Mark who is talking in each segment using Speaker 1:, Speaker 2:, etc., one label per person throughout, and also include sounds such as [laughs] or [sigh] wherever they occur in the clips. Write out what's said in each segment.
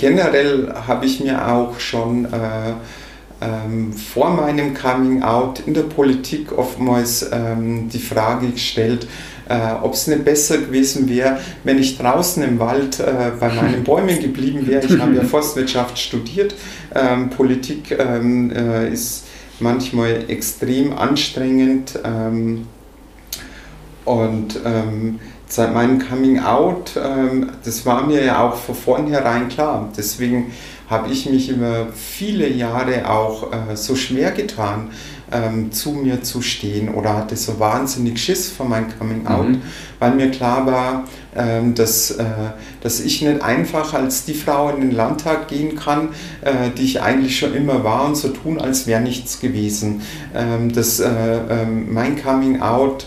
Speaker 1: Generell habe ich mir auch schon äh, ähm, vor meinem Coming Out in der Politik oftmals ähm, die Frage gestellt, äh, ob es nicht besser gewesen wäre, wenn ich draußen im Wald äh, bei meinen [laughs] Bäumen geblieben wäre. Ich habe ja [laughs] Forstwirtschaft studiert. Ähm, Politik ähm, äh, ist manchmal extrem anstrengend ähm, und ähm, seit meinem Coming Out, ähm, das war mir ja auch von vornherein klar. Deswegen habe ich mich über viele Jahre auch äh, so schwer getan, ähm, zu mir zu stehen oder hatte so wahnsinnig Schiss vor meinem Coming Out, mhm. weil mir klar war, ähm, dass, äh, dass ich nicht einfach als die Frau in den Landtag gehen kann, äh, die ich eigentlich schon immer war und so tun, als wäre nichts gewesen. Ähm, dass äh, ähm, mein Coming Out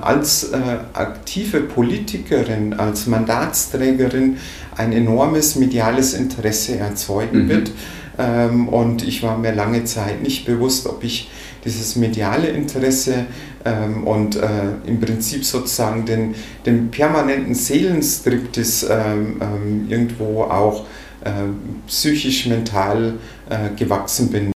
Speaker 1: als äh, aktive Politikerin, als Mandatsträgerin ein enormes mediales Interesse erzeugen mhm. wird. Ähm, und ich war mir lange Zeit nicht bewusst, ob ich dieses mediale Interesse ähm, und äh, im Prinzip sozusagen den, den permanenten Seelenstriptis ähm, ähm, irgendwo auch äh, psychisch, mental gewachsen bin.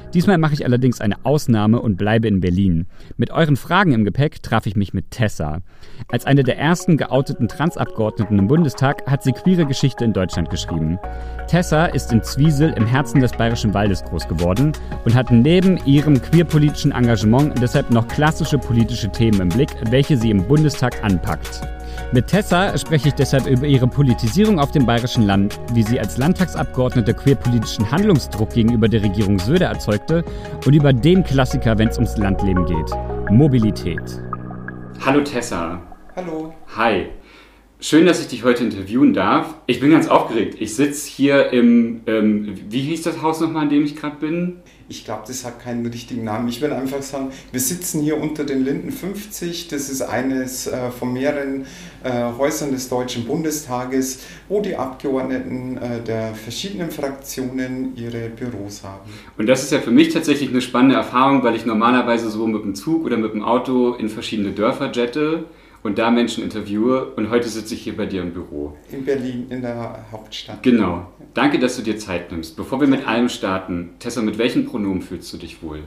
Speaker 2: Diesmal mache ich allerdings eine Ausnahme und bleibe in Berlin. Mit euren Fragen im Gepäck traf ich mich mit Tessa. Als eine der ersten geouteten Transabgeordneten im Bundestag hat sie queere Geschichte in Deutschland geschrieben. Tessa ist in Zwiesel im Herzen des Bayerischen Waldes groß geworden und hat neben ihrem queerpolitischen Engagement deshalb noch klassische politische Themen im Blick, welche sie im Bundestag anpackt. Mit Tessa spreche ich deshalb über ihre Politisierung auf dem bayerischen Land, wie sie als Landtagsabgeordnete queerpolitischen Handlungsdruck gegenüber der Regierung Söder erzeugte und über den Klassiker, wenn es ums Landleben geht, Mobilität. Hallo Tessa.
Speaker 1: Hallo.
Speaker 2: Hi. Schön, dass ich dich heute interviewen darf. Ich bin ganz aufgeregt. Ich sitze hier im, ähm, wie hieß das Haus nochmal, in dem ich gerade bin?
Speaker 1: Ich glaube, das hat keinen richtigen Namen. Ich will einfach sagen, wir sitzen hier unter den Linden 50. Das ist eines äh, von mehreren äh, Häusern des Deutschen Bundestages, wo die Abgeordneten äh, der verschiedenen Fraktionen ihre Büros haben.
Speaker 2: Und das ist ja für mich tatsächlich eine spannende Erfahrung, weil ich normalerweise so mit dem Zug oder mit dem Auto in verschiedene Dörfer jette und da Menschen interviewe. Und heute sitze ich hier bei dir im Büro.
Speaker 1: In Berlin, in der Hauptstadt.
Speaker 2: Genau. Danke, dass du dir Zeit nimmst. Bevor wir mit allem starten, Tessa, mit welchen Pronomen fühlst du dich wohl?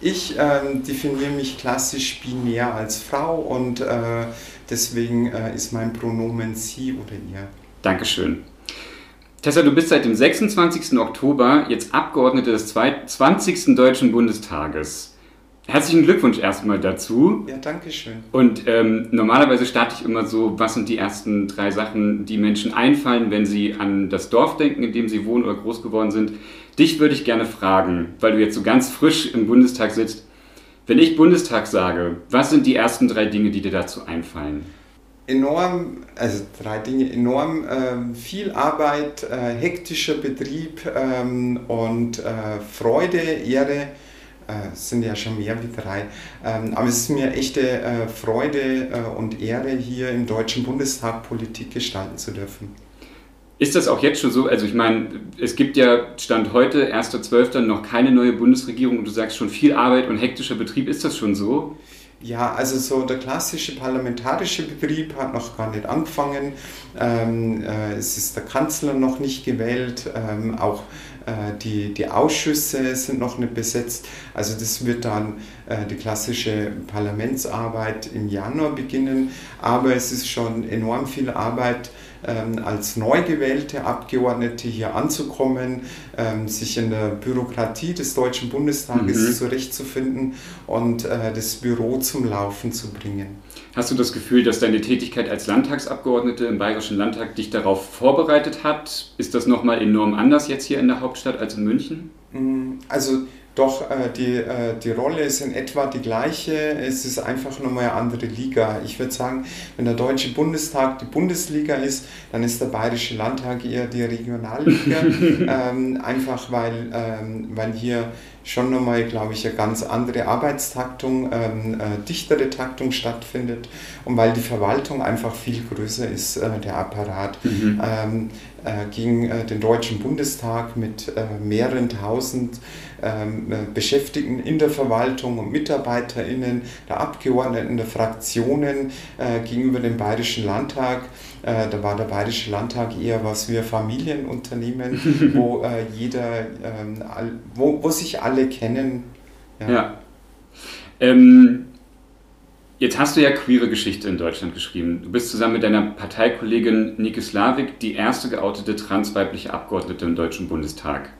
Speaker 1: Ich ähm, definiere mich klassisch binär als Frau und äh, deswegen äh, ist mein Pronomen sie oder ihr.
Speaker 2: Dankeschön. Tessa, du bist seit dem 26. Oktober jetzt Abgeordnete des 20. Deutschen Bundestages. Herzlichen Glückwunsch erstmal dazu.
Speaker 1: Ja, danke schön.
Speaker 2: Und ähm, normalerweise starte ich immer so, was sind die ersten drei Sachen, die Menschen einfallen, wenn sie an das Dorf denken, in dem sie wohnen oder groß geworden sind. Dich würde ich gerne fragen, weil du jetzt so ganz frisch im Bundestag sitzt. Wenn ich Bundestag sage, was sind die ersten drei Dinge, die dir dazu einfallen?
Speaker 1: Enorm, also drei Dinge, enorm äh, viel Arbeit, äh, hektischer Betrieb ähm, und äh, Freude, Ehre äh, es sind ja schon mehr wie drei. Ähm, aber es ist mir echte äh, Freude äh, und Ehre, hier im Deutschen Bundestag Politik gestalten zu dürfen.
Speaker 2: Ist das auch jetzt schon so? Also ich meine, es gibt ja Stand heute, 1.12., noch keine neue Bundesregierung und du sagst schon viel Arbeit und hektischer Betrieb. Ist das schon so?
Speaker 1: Ja, also so der klassische parlamentarische Betrieb hat noch gar nicht angefangen. Ähm, äh, es ist der Kanzler noch nicht gewählt, ähm, auch äh, die, die Ausschüsse sind noch nicht besetzt. Also das wird dann äh, die klassische Parlamentsarbeit im Januar beginnen. Aber es ist schon enorm viel Arbeit ähm, als neu gewählte Abgeordnete hier anzukommen, ähm, sich in der Bürokratie des Deutschen Bundestages mhm. zurechtzufinden und äh, das Büro zum Laufen zu bringen.
Speaker 2: Hast du das Gefühl, dass deine Tätigkeit als Landtagsabgeordnete im Bayerischen Landtag dich darauf vorbereitet hat? Ist das nochmal enorm anders jetzt hier in der Hauptstadt als in München?
Speaker 1: Mm, also doch, äh, die, äh, die Rolle ist in etwa die gleiche, es ist einfach nochmal eine andere Liga. Ich würde sagen, wenn der Deutsche Bundestag die Bundesliga ist, dann ist der Bayerische Landtag eher die Regionalliga, [laughs] ähm, einfach weil, ähm, weil hier schon nochmal, glaube ich, eine ganz andere Arbeitstaktung, ähm, äh, dichtere Taktung stattfindet und weil die Verwaltung einfach viel größer ist, äh, der Apparat. Mhm. Ähm, äh, gegen äh, den Deutschen Bundestag mit äh, mehreren tausend ähm, Beschäftigten in der Verwaltung und MitarbeiterInnen, der Abgeordneten, der Fraktionen gegenüber dem Bayerischen Landtag. Da war der Bayerische Landtag eher was ein Familienunternehmen, [laughs] wo jeder, ähm, wo, wo sich alle kennen.
Speaker 2: Ja. ja. Ähm, Jetzt hast du ja queere Geschichte in Deutschland geschrieben. Du bist zusammen mit deiner Parteikollegin Nike Slavik die erste geoutete transweibliche Abgeordnete im Deutschen Bundestag.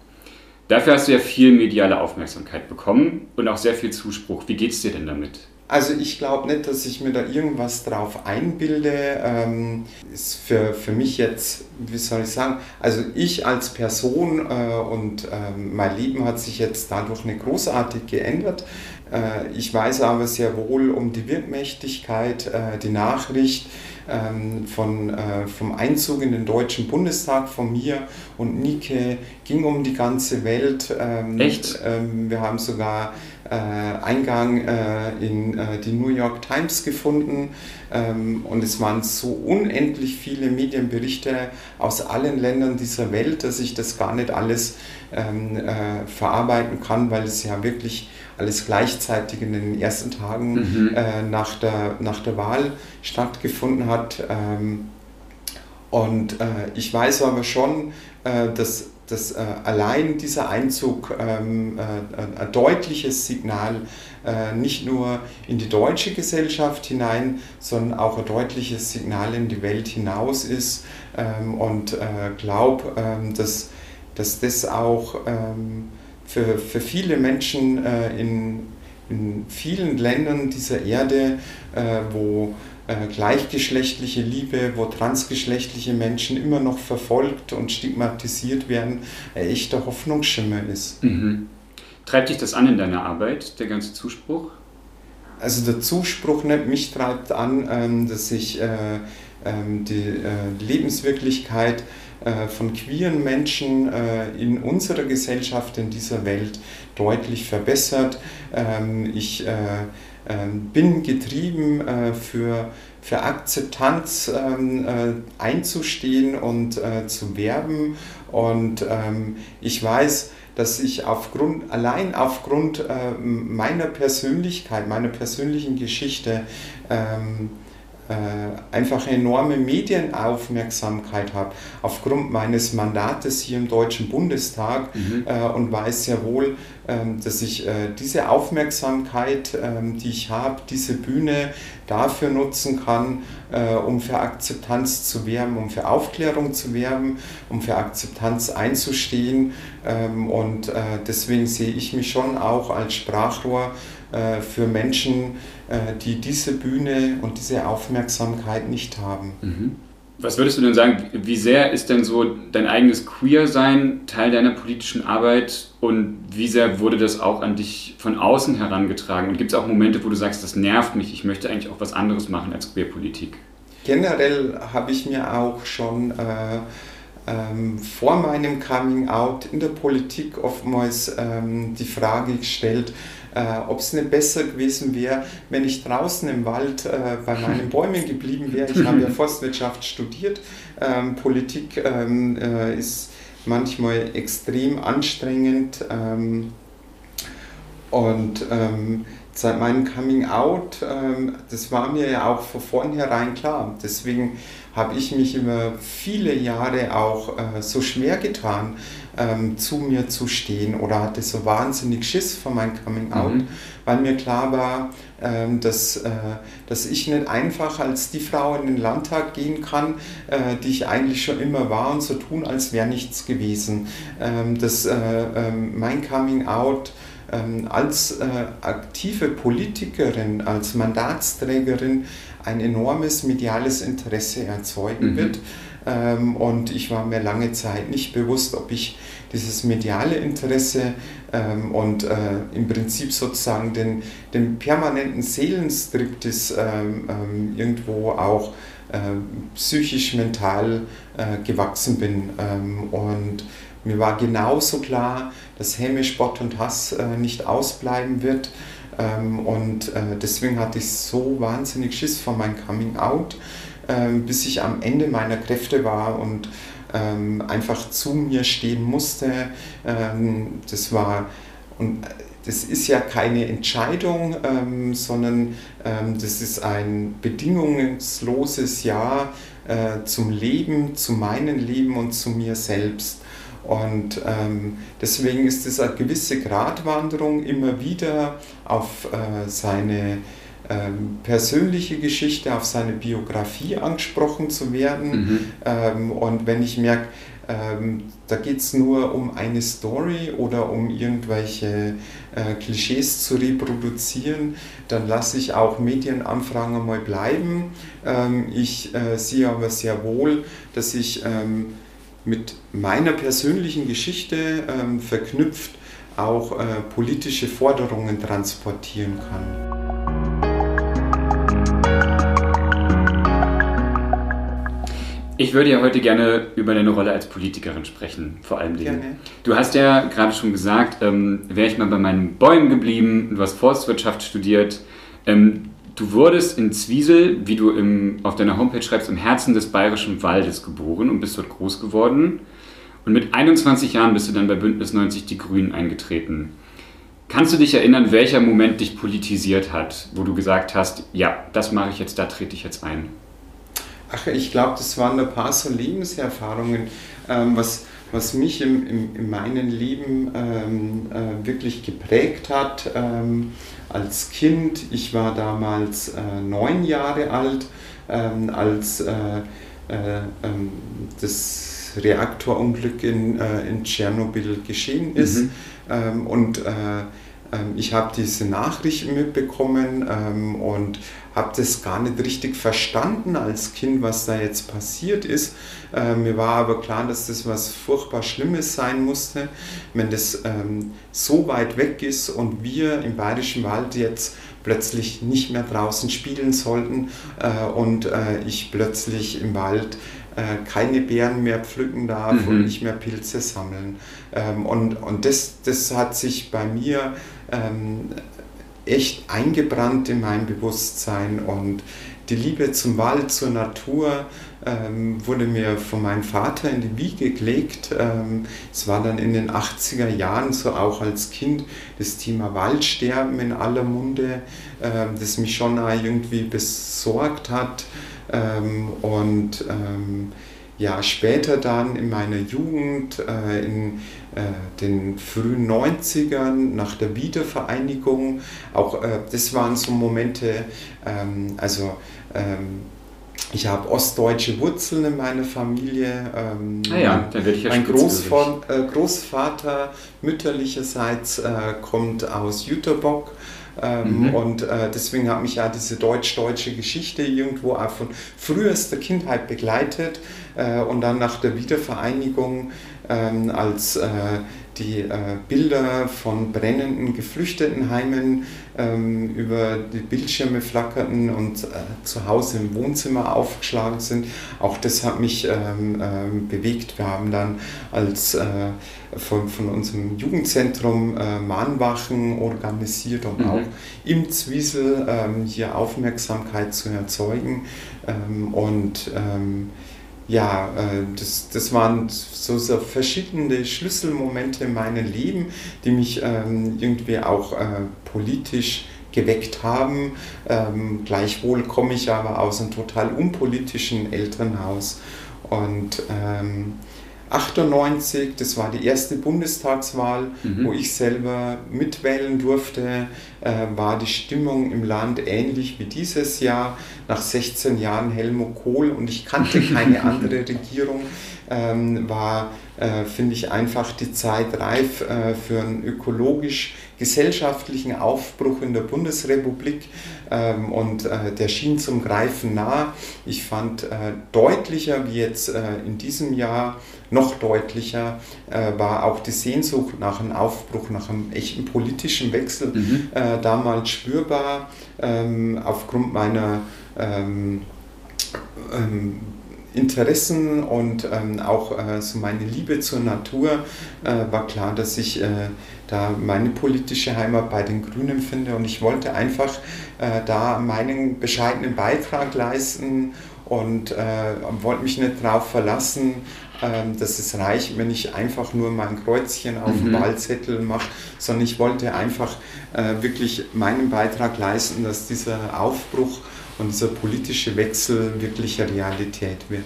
Speaker 2: Dafür hast du ja viel mediale Aufmerksamkeit bekommen und auch sehr viel Zuspruch. Wie geht es dir denn damit?
Speaker 1: Also ich glaube nicht, dass ich mir da irgendwas drauf einbilde. Ähm, ist für, für mich jetzt, wie soll ich sagen, also ich als Person äh, und ähm, mein Leben hat sich jetzt dadurch nicht großartig geändert. Äh, ich weiß aber sehr wohl um die Wirkmächtigkeit, äh, die Nachricht ähm, von, äh, vom Einzug in den Deutschen Bundestag von mir und Nike ging um die ganze Welt.
Speaker 2: Ähm, Echt?
Speaker 1: Ähm, wir haben sogar Eingang in die New York Times gefunden und es waren so unendlich viele Medienberichte aus allen Ländern dieser Welt, dass ich das gar nicht alles verarbeiten kann, weil es ja wirklich alles gleichzeitig in den ersten Tagen mhm. äh, nach, der, nach der Wahl stattgefunden hat. Ähm, und äh, ich weiß aber schon, äh, dass, dass äh, allein dieser Einzug ähm, äh, ein deutliches Signal äh, nicht nur in die deutsche Gesellschaft hinein, sondern auch ein deutliches Signal in die Welt hinaus ist. Ähm, und glaube, ähm, dass, dass das auch ähm, für, für viele Menschen äh, in, in vielen Ländern dieser Erde, äh, wo äh, gleichgeschlechtliche Liebe, wo transgeschlechtliche Menschen immer noch verfolgt und stigmatisiert werden, ein echter Hoffnungsschimmer ist.
Speaker 2: Mhm. Treibt dich das an in deiner Arbeit, der ganze Zuspruch?
Speaker 1: Also der Zuspruch nicht, mich treibt an, ähm, dass ich äh, ähm, die äh, Lebenswirklichkeit äh, von queeren Menschen äh, in unserer Gesellschaft, in dieser Welt deutlich verbessert. Ähm, ich äh, bin getrieben für, für Akzeptanz ähm, einzustehen und zu werben. Und ich weiß, dass ich aufgrund, allein aufgrund meiner Persönlichkeit, meiner persönlichen Geschichte äh, einfach enorme Medienaufmerksamkeit habe, aufgrund meines Mandates hier im Deutschen Bundestag mhm. äh, und weiß sehr wohl, ähm, dass ich äh, diese Aufmerksamkeit, ähm, die ich habe, diese Bühne dafür nutzen kann, äh, um für Akzeptanz zu werben, um für Aufklärung zu werben, um für Akzeptanz einzustehen. Ähm, und äh, deswegen sehe ich mich schon auch als Sprachrohr äh, für Menschen, äh, die diese Bühne und diese Aufmerksamkeit nicht haben.
Speaker 2: Mhm. Was würdest du denn sagen, wie sehr ist denn so dein eigenes Queer-Sein Teil deiner politischen Arbeit und wie sehr wurde das auch an dich von außen herangetragen? Und gibt es auch Momente, wo du sagst, das nervt mich, ich möchte eigentlich auch was anderes machen als Queer-Politik?
Speaker 1: Generell habe ich mir auch schon äh, ähm, vor meinem Coming-out in der Politik oftmals ähm, die Frage gestellt, äh, ob es nicht besser gewesen wäre, wenn ich draußen im Wald äh, bei meinen [laughs] Bäumen geblieben wäre. Ich habe ja Forstwirtschaft studiert. Ähm, Politik ähm, äh, ist manchmal extrem anstrengend. Ähm, und ähm, seit meinem Coming Out, ähm, das war mir ja auch von vornherein klar. Deswegen habe ich mich immer viele Jahre auch äh, so schwer getan, ähm, zu mir zu stehen oder hatte so wahnsinnig Schiss vor meinem Coming Out, mhm. weil mir klar war, ähm, dass, äh, dass ich nicht einfach als die Frau in den Landtag gehen kann, äh, die ich eigentlich schon immer war und so tun, als wäre nichts gewesen. Ähm, dass äh, ähm, mein Coming Out ähm, als äh, aktive Politikerin, als Mandatsträgerin ein enormes mediales Interesse erzeugen mhm. wird. Ähm, und ich war mir lange Zeit nicht bewusst, ob ich dieses mediale Interesse ähm, und äh, im Prinzip sozusagen den, den permanenten Seelenstriptis ähm, ähm, irgendwo auch äh, psychisch, mental äh, gewachsen bin. Ähm, und mir war genauso klar, dass Häme, Spott und Hass äh, nicht ausbleiben wird. Ähm, und äh, deswegen hatte ich so wahnsinnig Schiss vor meinem Coming Out, bis ich am Ende meiner Kräfte war und ähm, einfach zu mir stehen musste. das war, und das ist ja keine Entscheidung, sondern das ist ein bedingungsloses Ja äh, zum Leben, zu meinem Leben und zu mir selbst. Und ähm, deswegen ist es eine gewisse Gratwanderung, immer wieder auf äh, seine ähm, persönliche Geschichte, auf seine Biografie angesprochen zu werden. Mhm. Ähm, und wenn ich merke, ähm, da geht es nur um eine Story oder um irgendwelche äh, Klischees zu reproduzieren, dann lasse ich auch Medienanfragen einmal bleiben. Ähm, ich äh, sehe aber sehr wohl, dass ich ähm, mit meiner persönlichen Geschichte ähm, verknüpft auch äh, politische Forderungen transportieren kann.
Speaker 2: Ich würde ja heute gerne über deine Rolle als Politikerin sprechen, vor allem. Gerne. Du hast ja gerade schon gesagt, ähm, wäre ich mal bei meinen Bäumen geblieben, du hast Forstwirtschaft studiert. Ähm, Du wurdest in Zwiesel, wie du im, auf deiner Homepage schreibst, im Herzen des bayerischen Waldes geboren und bist dort groß geworden. Und mit 21 Jahren bist du dann bei Bündnis 90 Die Grünen eingetreten. Kannst du dich erinnern, welcher Moment dich politisiert hat, wo du gesagt hast, ja, das mache ich jetzt, da trete ich jetzt ein?
Speaker 1: Ach, ich glaube, das waren ein paar so Lebenserfahrungen, ähm, was, was mich im, im, in meinem Leben ähm, äh, wirklich geprägt hat. Ähm, als Kind. Ich war damals äh, neun Jahre alt, ähm, als äh, äh, ähm, das Reaktorunglück in, äh, in Tschernobyl geschehen ist. Mhm. Und äh, ähm, ich habe diese Nachrichten mitbekommen und habe das gar nicht richtig verstanden als Kind, was da jetzt passiert ist. Äh, mir war aber klar, dass das was furchtbar Schlimmes sein musste, wenn das ähm, so weit weg ist und wir im Bayerischen Wald jetzt plötzlich nicht mehr draußen spielen sollten äh, und äh, ich plötzlich im Wald äh, keine Beeren mehr pflücken darf mhm. und nicht mehr Pilze sammeln. Ähm, und und das, das hat sich bei mir ähm, echt eingebrannt in mein Bewusstsein und die Liebe zum Wald, zur Natur ähm, wurde mir von meinem Vater in die Wiege gelegt. Ähm, es war dann in den 80er Jahren so auch als Kind das Thema Waldsterben in aller Munde, ähm, das mich schon irgendwie besorgt hat. Ähm, und ähm, ja, später dann in meiner Jugend, äh, in äh, den frühen 90ern, nach der Wiedervereinigung, auch äh, das waren so Momente, ähm, also ähm, ich habe ostdeutsche Wurzeln in meiner Familie.
Speaker 2: Ähm, ah ja, da werde ich ja
Speaker 1: Mein Großvater, äh, Großvater mütterlicherseits äh, kommt aus Jüterbock. Ähm, mhm. Und äh, deswegen hat mich ja diese deutsch-deutsche Geschichte irgendwo auch von frühester Kindheit begleitet. Äh, und dann nach der Wiedervereinigung ähm, als äh, die äh, Bilder von brennenden Geflüchtetenheimen ähm, über die Bildschirme flackerten und äh, zu Hause im Wohnzimmer aufgeschlagen sind. Auch das hat mich ähm, ähm, bewegt. Wir haben dann als äh, von, von unserem Jugendzentrum äh, Mahnwachen organisiert, um mhm. auch im Zwiesel ähm, hier Aufmerksamkeit zu erzeugen. Ähm, und ähm, ja, äh, das, das waren so, so verschiedene Schlüsselmomente in meinem Leben, die mich ähm, irgendwie auch äh, politisch geweckt haben. Ähm, gleichwohl komme ich aber aus einem total unpolitischen Elternhaus. Und ähm, 98, das war die erste Bundestagswahl, mhm. wo ich selber mitwählen durfte, äh, war die Stimmung im Land ähnlich wie dieses Jahr, nach 16 Jahren Helmut Kohl und ich kannte keine [laughs] andere Regierung. Ähm, war, äh, finde ich, einfach die Zeit reif äh, für einen ökologisch gesellschaftlichen Aufbruch in der Bundesrepublik ähm, und äh, der schien zum Greifen nah. Ich fand äh, deutlicher wie jetzt äh, in diesem Jahr, noch deutlicher äh, war auch die Sehnsucht nach einem Aufbruch, nach einem echten politischen Wechsel mhm. Damals spürbar ähm, aufgrund meiner ähm, ähm, Interessen und ähm, auch äh, so meine Liebe zur Natur äh, war klar, dass ich äh, da meine politische Heimat bei den Grünen finde und ich wollte einfach äh, da meinen bescheidenen Beitrag leisten und äh, wollte mich nicht darauf verlassen, äh, dass es reicht, wenn ich einfach nur mein Kreuzchen auf mhm. dem Wahlzettel mache, sondern ich wollte einfach wirklich meinen Beitrag leisten, dass dieser Aufbruch und dieser politische Wechsel wirklich Realität wird.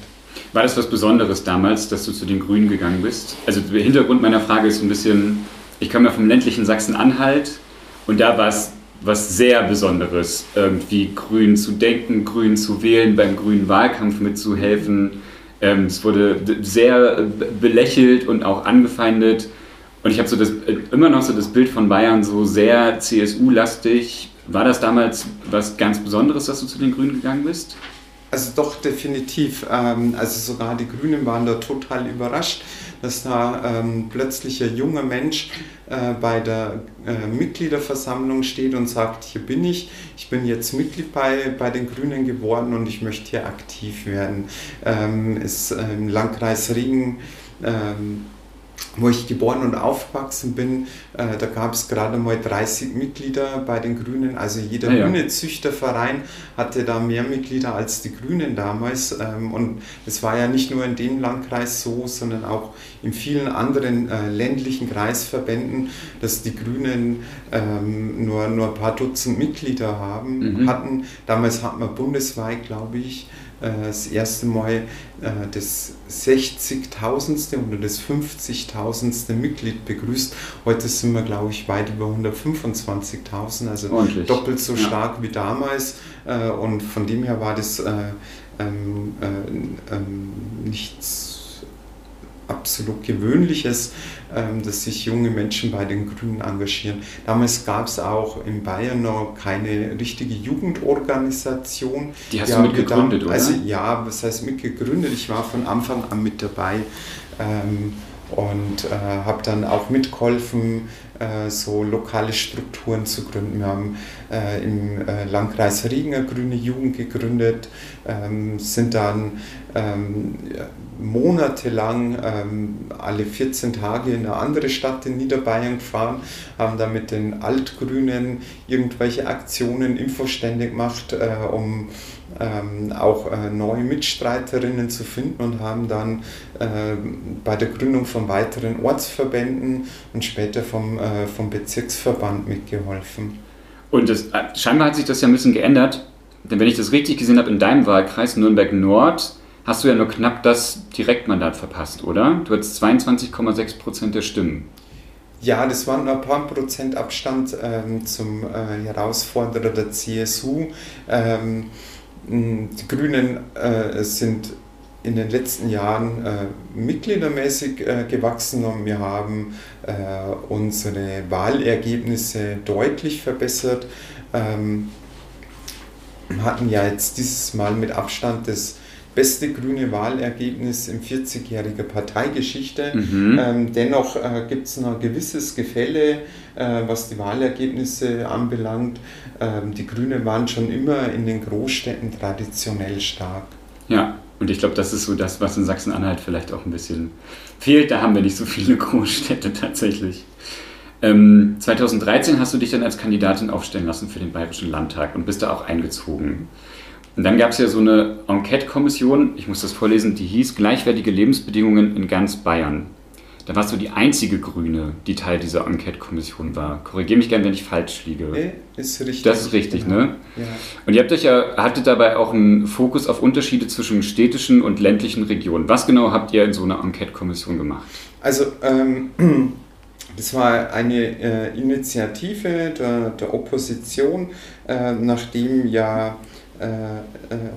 Speaker 2: War das was Besonderes damals, dass du zu den Grünen gegangen bist? Also der Hintergrund meiner Frage ist ein bisschen, ich komme ja vom ländlichen Sachsen-Anhalt und da war es was sehr Besonderes, irgendwie grün zu denken, grün zu wählen, beim grünen Wahlkampf mitzuhelfen. Ähm, es wurde sehr belächelt und auch angefeindet. Und ich habe so immer noch so das Bild von Bayern so sehr CSU-lastig, war das damals was ganz Besonderes, dass du zu den Grünen gegangen bist?
Speaker 1: Also doch, definitiv. Ähm, also sogar die Grünen waren da total überrascht, dass da ähm, plötzlich ein junger Mensch äh, bei der äh, Mitgliederversammlung steht und sagt, hier bin ich, ich bin jetzt Mitglied bei, bei den Grünen geworden und ich möchte hier aktiv werden. Ähm, ist im Landkreis Regen wo ich geboren und aufgewachsen bin, äh, da gab es gerade mal 30 Mitglieder bei den Grünen. Also jeder ah, ja. Hühnezüchterverein hatte da mehr Mitglieder als die Grünen damals. Ähm, und es war ja nicht nur in dem Landkreis so, sondern auch in vielen anderen äh, ländlichen Kreisverbänden, dass die Grünen ähm, nur, nur ein paar Dutzend Mitglieder haben, mhm. hatten. Damals hat man bundesweit, glaube ich, das erste Mal äh, das 60.000. oder das 50.000. Mitglied begrüßt. Heute sind wir, glaube ich, weit über 125.000, also Ordentlich. doppelt so stark ja. wie damals. Äh, und von dem her war das ähm, ähm, nichts absolut Gewöhnliches, ähm, dass sich junge Menschen bei den Grünen engagieren. Damals gab es auch in Bayern noch keine richtige Jugendorganisation.
Speaker 2: Die hast du mitgegründet,
Speaker 1: oder? Also ja, was heißt mitgegründet? Ich war von Anfang an mit dabei ähm, und äh, habe dann auch mitgeholfen, äh, so lokale Strukturen zu gründen. Wir haben äh, im äh, Landkreis Riegen eine grüne Jugend gegründet, ähm, sind dann ähm, monatelang ähm, alle 14 Tage in eine andere Stadt in Niederbayern gefahren, haben da mit den Altgrünen irgendwelche Aktionen, Infostände gemacht, äh, um ähm, auch äh, neue Mitstreiterinnen zu finden und haben dann äh, bei der Gründung von weiteren Ortsverbänden und später vom, äh, vom Bezirksverband mitgeholfen.
Speaker 2: Und das, äh, scheinbar hat sich das ja ein bisschen geändert, denn wenn ich das richtig gesehen habe, in deinem Wahlkreis Nürnberg Nord hast du ja nur knapp das Direktmandat verpasst, oder? Du hattest 22,6 Prozent der Stimmen.
Speaker 1: Ja, das waren ein paar Prozent Abstand ähm, zum äh, Herausforderer der CSU. Ähm, die Grünen äh, sind in den letzten Jahren äh, mitgliedermäßig äh, gewachsen und wir haben äh, unsere Wahlergebnisse deutlich verbessert. Ähm, hatten ja jetzt dieses Mal mit Abstand das beste grüne Wahlergebnis in 40-jähriger Parteigeschichte. Mhm. Ähm, dennoch äh, gibt es noch ein gewisses Gefälle, äh, was die Wahlergebnisse anbelangt. Ähm, die Grünen waren schon immer in den Großstädten traditionell stark.
Speaker 2: Ja, und ich glaube, das ist so das, was in Sachsen-Anhalt vielleicht auch ein bisschen fehlt. Da haben wir nicht so viele [laughs] Großstädte tatsächlich. Ähm, 2013 hast du dich dann als Kandidatin aufstellen lassen für den Bayerischen Landtag und bist da auch eingezogen. Und dann gab es ja so eine Enquete-Kommission, ich muss das vorlesen, die hieß Gleichwertige Lebensbedingungen in ganz Bayern. Da warst du die einzige Grüne, die Teil dieser Enquete-Kommission war. Korrigiere mich gerne, wenn ich falsch liege.
Speaker 1: Nee, ist richtig.
Speaker 2: Das ist richtig, genau. ne? Ja. Und ihr habt euch ja, hattet dabei auch einen Fokus auf Unterschiede zwischen städtischen und ländlichen Regionen. Was genau habt ihr in so einer Enquete-Kommission gemacht?
Speaker 1: Also, ähm, [clears throat] das war eine äh, Initiative der, der Opposition, äh, nachdem ja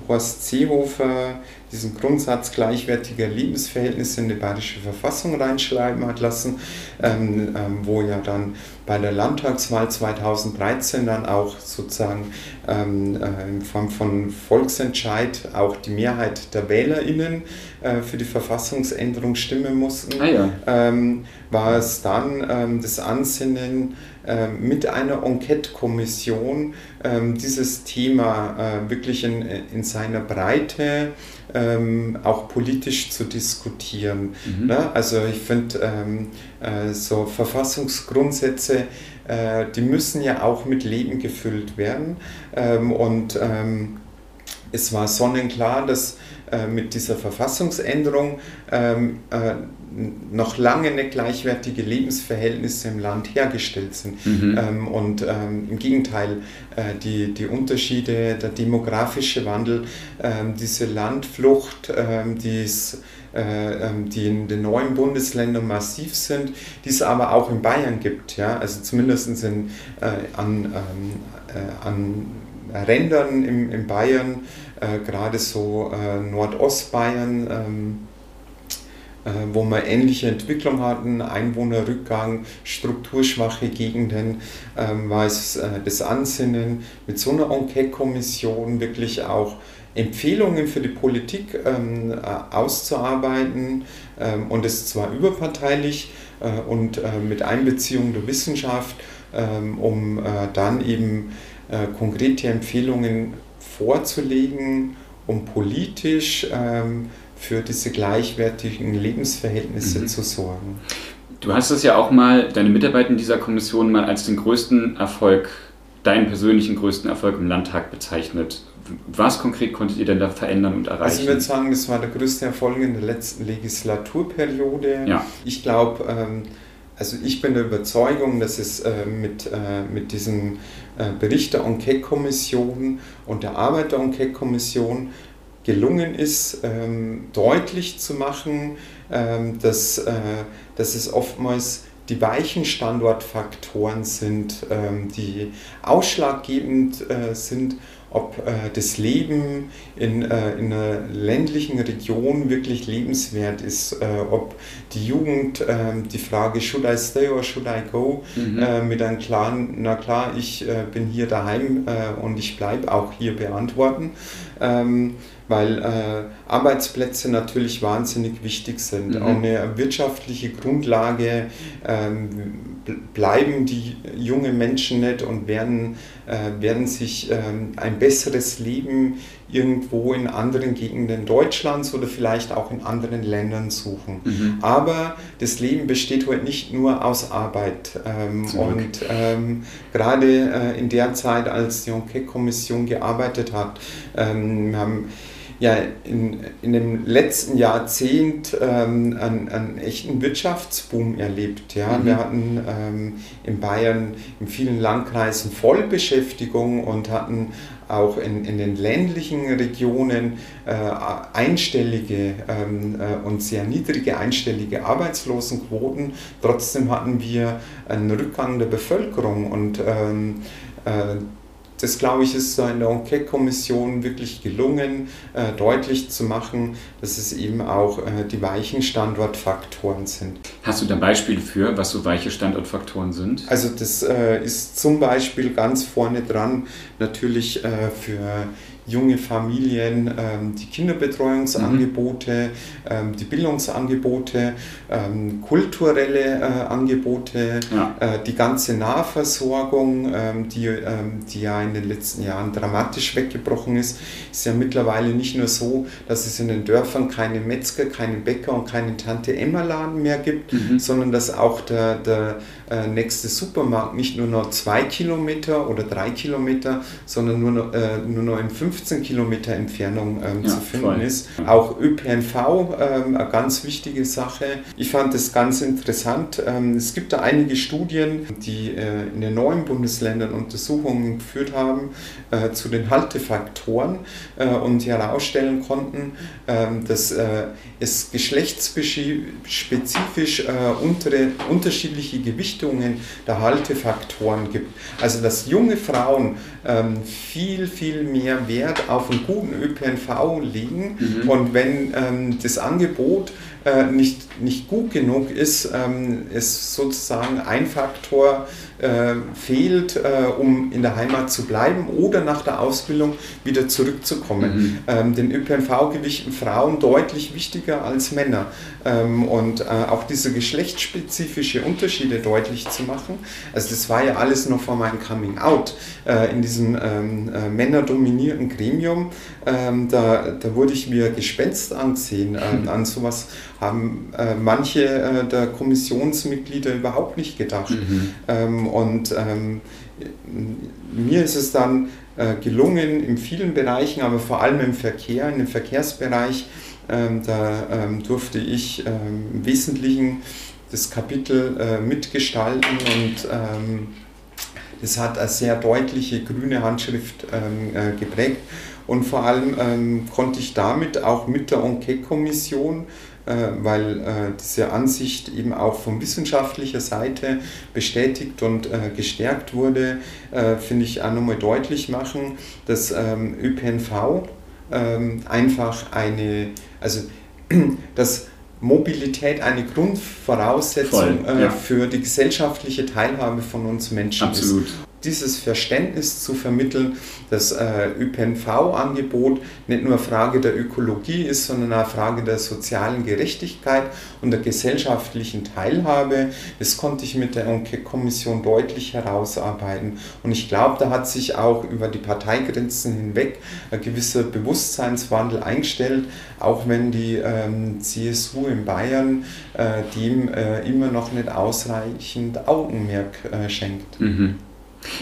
Speaker 1: Horst Seehofer diesen Grundsatz gleichwertiger Lebensverhältnisse in die Bayerische Verfassung reinschreiben hat lassen, ähm, ähm, wo ja dann bei der Landtagswahl 2013 dann auch sozusagen ähm, äh, in Form von Volksentscheid auch die Mehrheit der WählerInnen äh, für die Verfassungsänderung stimmen mussten, ah ja. ähm, war es dann ähm, das Ansinnen, äh, mit einer Enquete-Kommission ähm, dieses Thema äh, wirklich in, in seiner Breite ähm, auch politisch zu diskutieren. Mhm. Ne? Also ich finde, ähm, äh, so Verfassungsgrundsätze, äh, die müssen ja auch mit Leben gefüllt werden. Ähm, und ähm, es war sonnenklar, dass äh, mit dieser Verfassungsänderung ähm, äh, noch lange nicht gleichwertige Lebensverhältnisse im Land hergestellt sind. Mhm. Ähm, und ähm, im Gegenteil, äh, die, die Unterschiede, der demografische Wandel, ähm, diese Landflucht, ähm, die es äh, ähm, die in den neuen Bundesländern massiv sind, die es aber auch in Bayern gibt. Ja? Also zumindest in, äh, an, äh, an Rändern in, in Bayern, äh, gerade so äh, Nordostbayern. Ähm, äh, wo wir ähnliche Entwicklung hatten, Einwohnerrückgang, strukturschwache Gegenden, ähm, war es äh, das Ansinnen, mit so einer Enquete-Kommission wirklich auch Empfehlungen für die Politik ähm, äh, auszuarbeiten ähm, und es zwar überparteilich und mit Einbeziehung der Wissenschaft, um dann eben konkrete Empfehlungen vorzulegen, um politisch für diese gleichwertigen Lebensverhältnisse mhm. zu sorgen.
Speaker 2: Du hast es ja auch mal, deine Mitarbeit in dieser Kommission mal als den größten Erfolg, deinen persönlichen größten Erfolg im Landtag bezeichnet. Was konkret konntet ihr denn da verändern und erreichen? Also
Speaker 1: ich würde sagen, das war der größte Erfolg in der letzten Legislaturperiode. Ja. Ich glaube, ähm, also ich bin der Überzeugung, dass es äh, mit, äh, mit diesem äh, Bericht der Enquete-Kommission und der Arbeit der Enquete-Kommission gelungen ist, ähm, deutlich zu machen, ähm, dass, äh, dass es oftmals die weichen Standortfaktoren sind, ähm, die ausschlaggebend äh, sind, ob äh, das Leben in, äh, in einer ländlichen Region wirklich lebenswert ist, äh, ob die Jugend ähm, die Frage should I stay or should I go mhm. Äh, mit einem klaren, na klar, ich äh, bin hier daheim und ich bleibe auch hier beantworten. Ähm, weil äh, Arbeitsplätze natürlich wahnsinnig wichtig sind. Mhm. Ohne wirtschaftliche Grundlage ähm, bleiben die jungen Menschen nicht und werden, äh, werden sich ähm, ein besseres Leben irgendwo in anderen Gegenden Deutschlands oder vielleicht auch in anderen Ländern suchen. Mhm. Aber das Leben besteht heute nicht nur aus Arbeit. Ähm, und ähm, gerade äh, in der Zeit, als die Enquete-Kommission gearbeitet hat, ähm, haben ja in, in dem letzten Jahrzehnt ähm, einen, einen, echten Wirtschaftsboom erlebt. Ja? Mhm. Wir hatten ähm, in Bayern in vielen Landkreisen Vollbeschäftigung und hatten auch in, in den ländlichen Regionen äh, einstellige ähm, äh, und sehr niedrige einstellige Arbeitslosenquoten. Trotzdem hatten wir einen Rückgang der Bevölkerung und ähm, äh, das, glaube ich, ist in der Enquete-Kommission wirklich gelungen, äh, deutlich zu machen, dass es eben auch äh, die weichen Standortfaktoren sind.
Speaker 2: Hast du da Beispiele für, was so weiche Standortfaktoren sind?
Speaker 1: Also das äh, ist zum Beispiel ganz vorne dran natürlich äh, für junge Familien, ähm, die Kinderbetreuungsangebote, mhm. die Bildungsangebote, ähm, kulturelle äh, Angebote, ja. äh, die ganze Nahversorgung, ähm, die, die ja in den letzten Jahren dramatisch weggebrochen ist, ist ja mittlerweile nicht nur so, dass es in den Dörfern keine Metzger, keine Bäcker und keine Tante Emma Laden mehr gibt, mhm. sondern dass auch der, der äh, nächste Supermarkt nicht nur noch zwei Kilometer oder drei Kilometer, sondern nur noch, nur noch in 15 Kilometer Entfernung ähm, ja, zu finden voll. ist. Auch ÖPNV, ähm, eine ganz wichtige Sache. Ich fand das ganz interessant. Ähm, es gibt da einige Studien, die äh, in den neuen Bundesländern Untersuchungen geführt haben äh, zu den Haltefaktoren äh, und herausstellen konnten, ähm, dass äh, es geschlechtsspezifisch unter, unterschiedliche Gewichte Gewichtungen der Haltefaktoren gibt. Also dass junge Frauen ähm, viel, viel mehr Wert Wert auf einen guten ÖPNV legen mhm. und wenn ähm, das Angebot äh, nicht, nicht gut genug ist, ähm, ist sozusagen ein Faktor äh, fehlt, äh, um in der Heimat zu bleiben oder nach der Ausbildung wieder zurückzukommen. Mhm. Ähm, den ÖPNV gewichten Frauen deutlich wichtiger als Männer. Ähm, und äh, auch diese geschlechtsspezifische Unterschiede deutlich zu machen. Also das war ja alles noch vor meinem Coming Out äh, in diesem ähm, äh, männerdominierten Gremium. Ähm, da, da wurde ich mir Gespenst ansehen. Ähm, [laughs] an sowas haben äh, manche äh, der Kommissionsmitglieder überhaupt nicht gedacht. Mhm. Ähm, und ähm, mir ist es dann äh, gelungen, in vielen Bereichen, aber vor allem im Verkehr, in dem Verkehrsbereich, ähm, da ähm, durfte ich ähm, im Wesentlichen das Kapitel äh, mitgestalten und das hat eine sehr deutliche grüne Handschrift äh, geprägt. Und vor allem konnte ich damit auch mit der Enquete-Kommission weil äh, diese Ansicht eben auch von wissenschaftlicher Seite bestätigt und äh, gestärkt wurde, finde ich auch nochmal deutlich machen, dass ähm, ÖPNV ähm, einfach eine, also [clears throat] dass Mobilität eine Grundvoraussetzung Voll, ja. für die gesellschaftliche Teilhabe von uns Menschen
Speaker 2: Absolut.
Speaker 1: ist dieses Verständnis zu vermitteln, dass äh, ÖPNV-Angebot nicht nur Frage der Ökologie ist, sondern eine Frage der sozialen Gerechtigkeit und der gesellschaftlichen Teilhabe. Das konnte ich mit der Enquete-Kommission deutlich herausarbeiten. Und ich glaube, da hat sich auch über die Parteigrenzen hinweg ein gewisser Bewusstseinswandel eingestellt, auch wenn die ähm, CSU in Bayern äh, dem äh, immer noch nicht ausreichend Augenmerk äh, schenkt.
Speaker 2: Mhm.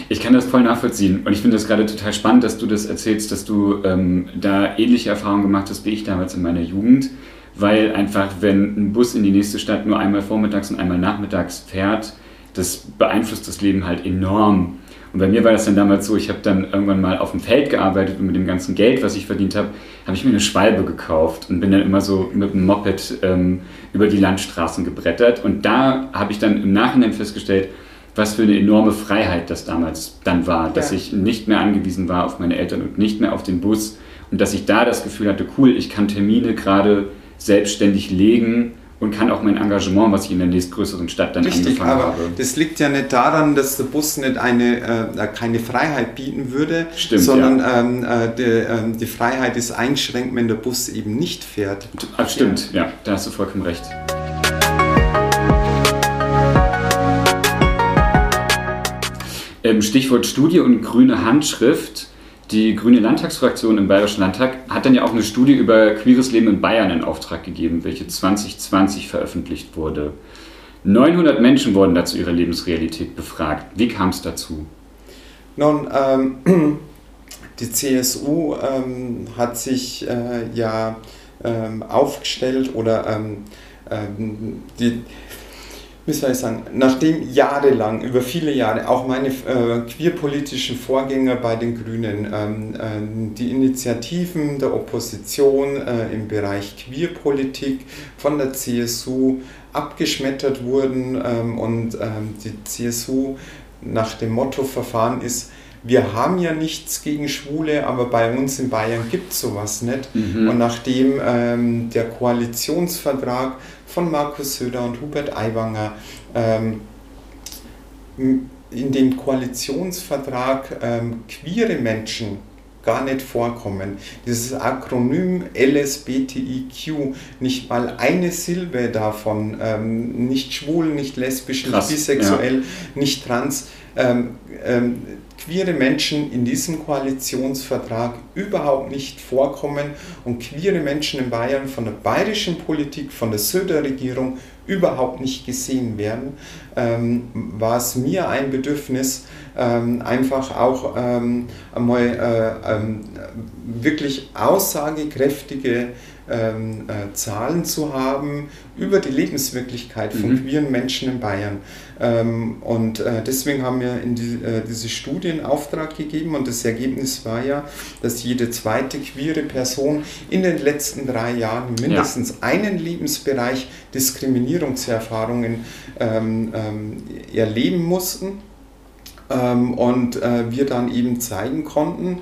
Speaker 2: Ich kann das voll nachvollziehen und ich finde das gerade total spannend, dass du das erzählst, dass du ähm, da ähnliche Erfahrungen gemacht hast wie ich damals in meiner Jugend, weil einfach, wenn ein Bus in die nächste Stadt nur einmal vormittags und einmal nachmittags fährt, das beeinflusst das Leben halt enorm. Und bei mir war das dann damals so, ich habe dann irgendwann mal auf dem Feld gearbeitet und mit dem ganzen Geld, was ich verdient habe, habe ich mir eine Schwalbe gekauft und bin dann immer so mit dem Moped ähm, über die Landstraßen gebrettert. Und da habe ich dann im Nachhinein festgestellt, was für eine enorme Freiheit das damals dann war, dass ja. ich nicht mehr angewiesen war auf meine Eltern und nicht mehr auf den Bus und dass ich da das Gefühl hatte, cool, ich kann Termine gerade selbstständig legen und kann auch mein Engagement, was ich in der nächstgrößeren Stadt dann
Speaker 1: Richtig,
Speaker 2: angefangen
Speaker 1: aber
Speaker 2: habe.
Speaker 1: Das liegt ja nicht daran, dass der Bus nicht eine, äh, keine Freiheit bieten würde,
Speaker 2: Stimmt,
Speaker 1: sondern
Speaker 2: ja.
Speaker 1: ähm, äh, die, äh, die, Freiheit ist eingeschränkt, wenn der Bus eben nicht fährt.
Speaker 2: Ach, stimmt, ja. ja, da hast du vollkommen recht. Stichwort Studie und grüne Handschrift. Die grüne Landtagsfraktion im Bayerischen Landtag hat dann ja auch eine Studie über queeres Leben in Bayern in Auftrag gegeben, welche 2020 veröffentlicht wurde. 900 Menschen wurden dazu ihrer Lebensrealität befragt. Wie kam es dazu?
Speaker 1: Nun, ähm, [clears throat] die CSU ähm, hat sich äh, ja ähm, aufgestellt oder ähm, ähm, die wie soll ich sagen, nachdem jahrelang, über viele Jahre, auch meine äh, queerpolitischen Vorgänger bei den Grünen, ähm, äh, die Initiativen der Opposition äh, im Bereich Queerpolitik von der CSU abgeschmettert wurden ähm, und ähm, die CSU nach dem Motto verfahren ist, wir haben ja nichts gegen Schwule, aber bei uns in Bayern gibt es sowas nicht. Mhm. Und nachdem ähm, der Koalitionsvertrag von Markus Söder und Hubert Aiwanger ähm, in dem Koalitionsvertrag ähm, queere Menschen gar nicht vorkommen. Dieses Akronym LSBTIQ, nicht mal eine Silbe davon, ähm, nicht schwul, nicht lesbisch, Krass, nicht bisexuell, ja. nicht trans, ähm, ähm, queere Menschen in diesem Koalitionsvertrag überhaupt nicht vorkommen und queere Menschen in Bayern von der bayerischen Politik, von der Söder-Regierung überhaupt nicht gesehen werden, ähm, war es mir ein Bedürfnis, ähm, einfach auch ähm, einmal äh, ähm, wirklich aussagekräftige ähm, äh, Zahlen zu haben über die Lebenswirklichkeit von mhm. queeren Menschen in Bayern. Ähm, und äh, deswegen haben wir in die, äh, diese Studie in Auftrag gegeben und das Ergebnis war ja, dass jede zweite queere Person in den letzten drei Jahren mindestens ja. einen Lebensbereich Diskriminierungserfahrungen ähm, ähm, erleben mussten. ähm, und äh, wir dann eben zeigen konnten,